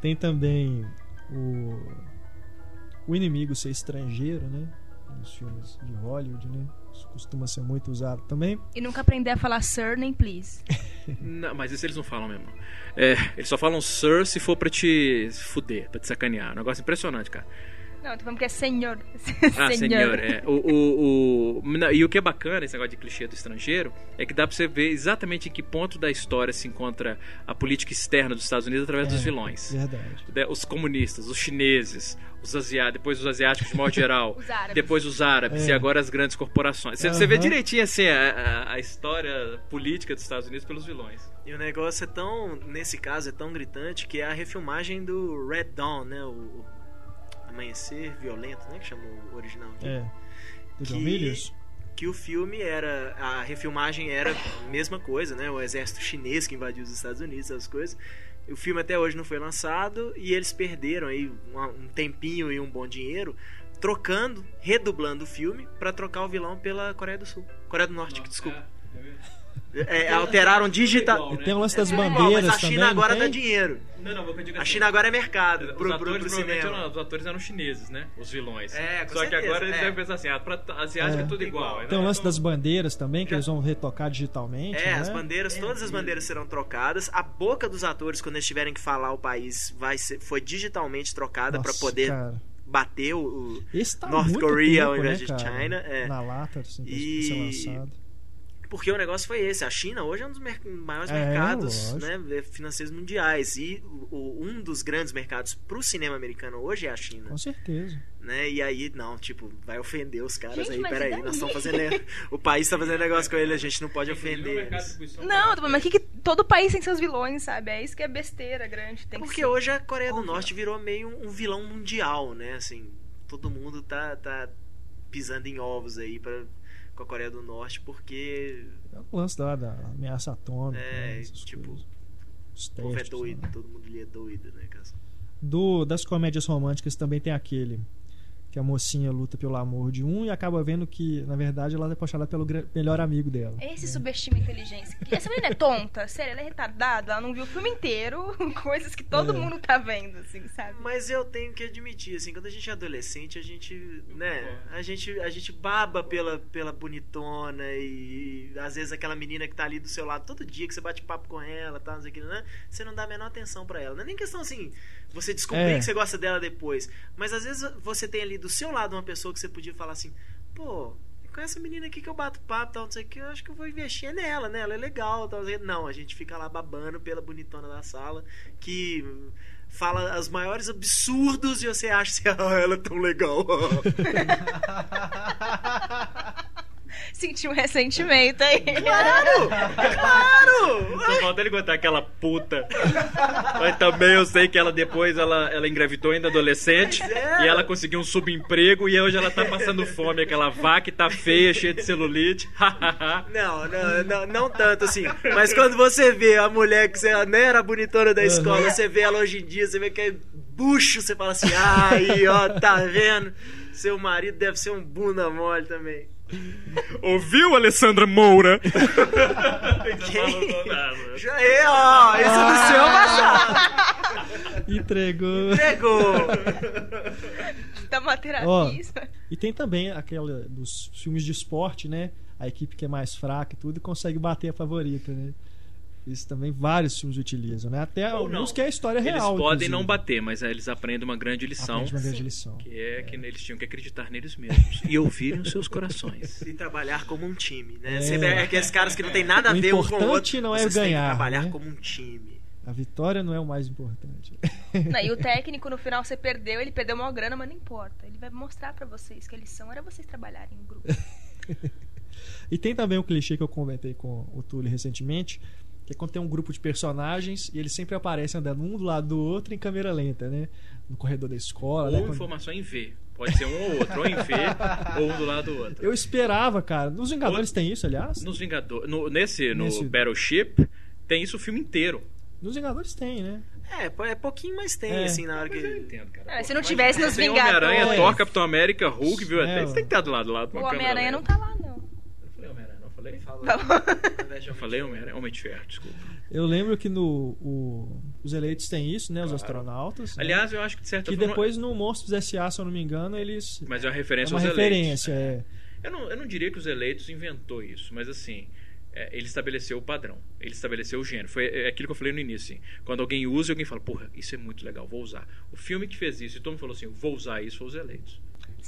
Tem também o o inimigo ser estrangeiro, né? Nos filmes de Hollywood, né? Isso costuma ser muito usado também. E nunca aprender a falar sir nem please. Não, mas isso eles não falam mesmo. É, eles só falam sir se for pra te fuder, pra te sacanear. Um negócio impressionante, cara. Não, tô falando que é senhor. Ah, senhor, é. O, o, o- não, e o que é bacana, esse negócio de clichê do estrangeiro, é que dá pra você ver exatamente em que ponto da história se encontra a política externa dos Estados Unidos através dos É, vilões. Verdade. Né, Os comunistas, os chineses, os asiáticos, depois os asiáticos de modo geral, Os árabes. depois os árabes É. e agora as grandes corporações. Você, você vê direitinho assim a, a- a história política dos Estados Unidos pelos vilões. E o negócio é tão, nesse caso, é tão gritante que é a refilmagem do Red Dawn, né? O Amanhecer Violento, né? Que chamou o original. aqui. É. Do John Que- Williams? que o filme era a refilmagem era a mesma coisa, né? O exército chinês que invadiu os Estados Unidos, essas coisas. O filme até hoje não foi lançado e eles perderam aí um tempinho e um bom dinheiro trocando, redublando o filme pra trocar o vilão pela Coreia do Sul, Coreia do Norte, desculpa. É, alteraram digital. E tem o lance das É igual, bandeiras mas a China também, agora dá tem? dinheiro. Não, não, A assim, China agora é mercado Os pro, pro, atores, pro provavelmente, cinema. eram, os atores eram chineses, né? Os vilões. É, com Só que certeza, agora eles é. devem pensar assim, ah, pra asiático é, É. tudo igual. Tem né? o lance Então, das bandeiras também, que eles vão retocar digitalmente. É, né? as bandeiras, todas as bandeiras serão trocadas. A boca dos atores, quando eles tiverem que falar o país, vai ser, foi digitalmente trocada pra poder cara. bater o, tá North Korea tempo, ao invés né, de? China, é. Na lata, assim, pra E- ser lançado. Porque o negócio foi esse. A China hoje é um dos mer- maiores É, mercados né, financeiros mundiais. E o- o- um dos grandes mercados pro cinema americano hoje é a China. Com certeza. Né? E aí, não, tipo, vai ofender os caras Gente, aí. Peraí, daí? nós estamos fazendo. O país tá fazendo negócio com ele, a gente não pode o ofender. distribuição Não, mas que, que todo país tem seus vilões, sabe? É isso que é besteira grande. Tem que Porque ser. hoje a Coreia do. Norte virou meio um vilão mundial, né? Assim, todo mundo tá, tá pisando em ovos aí pra, com a Coreia do Norte, porque É o lance lá da ameaça atômica. É, né, tipo. Os o povo é testes, doido, né? todo mundo ali é doido, né, cara? Do, das comédias românticas também tem aquele que a mocinha luta pelo amor de um e acaba vendo que, na verdade, ela é apaixonada pelo melhor amigo dela. Esse subestima a inteligência. Essa menina é tonta, sério, ela é retardada, ela não viu o filme inteiro, coisas que todo É. mundo tá vendo, assim, sabe? Mas eu tenho que admitir, assim, quando a gente é adolescente, a gente, né, a gente, a gente baba pela, pela bonitona e, às vezes aquela menina que tá ali do seu lado todo dia, que você bate papo com ela, tá, não sei o que, né, você não dá a menor atenção pra ela. Não é nem questão, assim, você descobrir É. que você gosta dela depois, mas às vezes você tem ali do seu lado uma pessoa que você podia falar assim, pô... Com essa menina aqui que eu bato papo, tal, não sei o que, eu acho que eu vou investir nela, né? Ela é legal, tal. Não, a gente fica lá babando pela bonitona da sala, que fala os maiores absurdos e você acha assim, ah, ela é tão legal. Senti um ressentimento aí. Claro! Claro! Só falta ele contar aquela puta. Mas também eu sei que ela depois ela, ela engravidou ainda adolescente É. e ela conseguiu um subemprego e hoje ela tá passando fome. Aquela vaca tá feia, cheia de celulite. Não, não, não, não tanto assim. Mas quando você vê a mulher que você né, era bonitona da escola, você vê ela hoje em dia, você vê que é bucho, você fala assim, aí, ó, tá vendo? Seu marido deve ser um bunda mole também. Ouviu, Alessandra Moura? Já é, ó, isso é do seu passado. Entregou. Pegou. Dá uma Ó, terapia. e tem também aquela dos filmes de esporte, né? A equipe que é mais fraca e tudo e consegue bater a favorita, né? Isso também vários filmes utilizam, né? Até Ou alguns não. que é a história Eles real. podem inclusive. não bater, mas aí eles aprendem uma grande lição. Aprende uma grande lição. Que é que eles tinham que acreditar neles mesmos e ouvirem os seus corações. E trabalhar como um time, né? É. Sempre é aqueles caras que não tem nada a O ver um com o importante outro. não é Vocês têm que ganhar, trabalhar né? como um time. A vitória não é o mais importante. Não, e o técnico, no final, você perdeu, ele perdeu uma grana, mas não importa. Ele vai mostrar pra vocês que a lição era vocês trabalharem em grupo. E tem também um clichê que eu comentei com o Túlio recentemente, que é quando tem um grupo de personagens e eles sempre aparecem andando um do lado do outro em câmera lenta, né? No corredor da escola, né? Ou Quando- informação em V. Pode ser um ou outro, ou em V, ou um do lado do outro. Eu esperava, cara. Nos Vingadores tem isso, aliás? Nos Vingadores. No, nesse, no Nesse- Battleship, tem isso o filme inteiro. Nos Vingadores tem, né? É, é pouquinho, mas tem, É. assim, na hora Mas eu que. entendo, cara. Pô, se não mas tivesse nos Vingadores- Homem-Aranha, Thor, Capitão América, Hulk, viu? É, Até Você tem que estar do lado do lado. O Homem-Aranha não tá lá, não. De Eu falei Homem-Aranha, Homem de Ferro, desculpa. Eu lembro que no o- os eleitos têm isso, né? Os Claro. astronautas. né? Aliás, eu acho que de certa que forma. depois no Monstros S.A., se eu não me engano, eles. Mas é uma É referência uma aos referência, eleitos. é. Eu não, eu não diria que os eleitos inventou isso, mas assim, é, ele estabeleceu o padrão, ele estabeleceu o gênero. Foi é, aquilo que eu falei no início. Assim, quando alguém usa, alguém fala, porra, isso é muito legal, vou usar. O filme que fez isso e todo mundo falou assim, vou usar isso, foi os eleitos.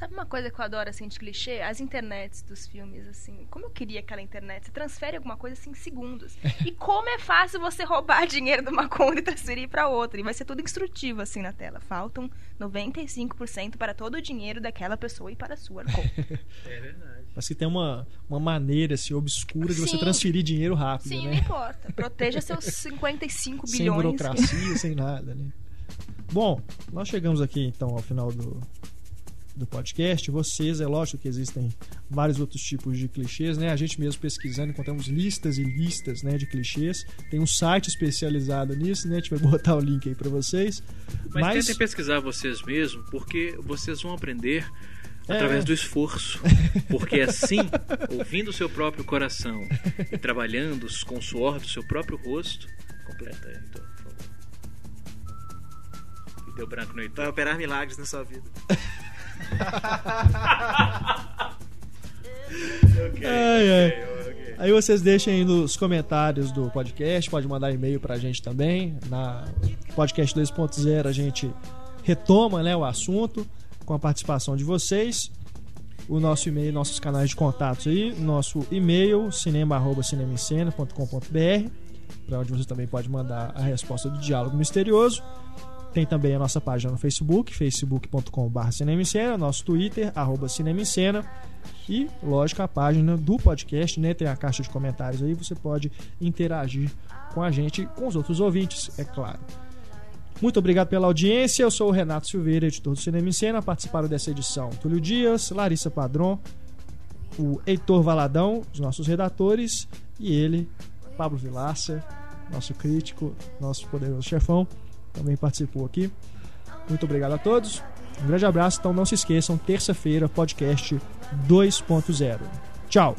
Sabe uma coisa que eu adoro, assim, de clichê? As internets dos filmes, assim. Como eu queria aquela internet. Você transfere alguma coisa, assim, em segundos. E como é fácil você roubar dinheiro de uma conta e transferir pra outra. E vai ser tudo instrutivo, assim, na tela. Faltam 95% para todo o dinheiro daquela pessoa e para a sua conta. É verdade. Parece que tem uma, uma maneira assim, obscura de você transferir dinheiro rápido, Sim, não né? importa. Proteja seus 55 Sem bilhões. burocracia, sem nada, né? Bom, nós chegamos aqui então ao final do, do podcast. Vocês, é lógico que existem vários outros tipos de clichês, né? A gente mesmo pesquisando encontramos listas e listas, né, de clichês. Tem um site especializado nisso, né? A gente vai botar o link aí pra vocês. Mas, Mas, tentem pesquisar vocês mesmos, porque vocês vão aprender É. através do esforço. Porque assim, ouvindo o seu próprio coração e trabalhando com o suor do seu próprio rosto, completa, Heitor, por favor. E deu branco no Vai Heitor. operar milagres na sua vida. Ai, ai. Aí vocês deixem aí nos comentários do podcast, pode mandar e-mail pra gente também. Na podcast 2.0 a gente retoma né, o assunto com a participação de vocês. O nosso e-mail, nossos canais de contatos aí, nosso e-mail cinema@cinemascena.com.br, para onde você também pode mandar a resposta do diálogo misterioso. Tem também a nossa página no Facebook, facebook.com.br cinemicena, nosso Twitter, arroba cinemicena. E, lógico, a página do podcast, né? Tem a caixa de comentários aí, você pode interagir com a gente, com os outros ouvintes, é claro. Muito obrigado pela audiência. Eu sou o Renato Silveira, editor do Cinema em Cena. Participaram dessa edição Túlio Dias, Larissa Padron, o Heitor Valadão, os nossos redatores, e ele, Pablo Vilaça, nosso crítico, nosso poderoso chefão, também participou aqui. Muito obrigado a todos. Um grande abraço. Então não se esqueçam, terça-feira, podcast 2.0. Tchau.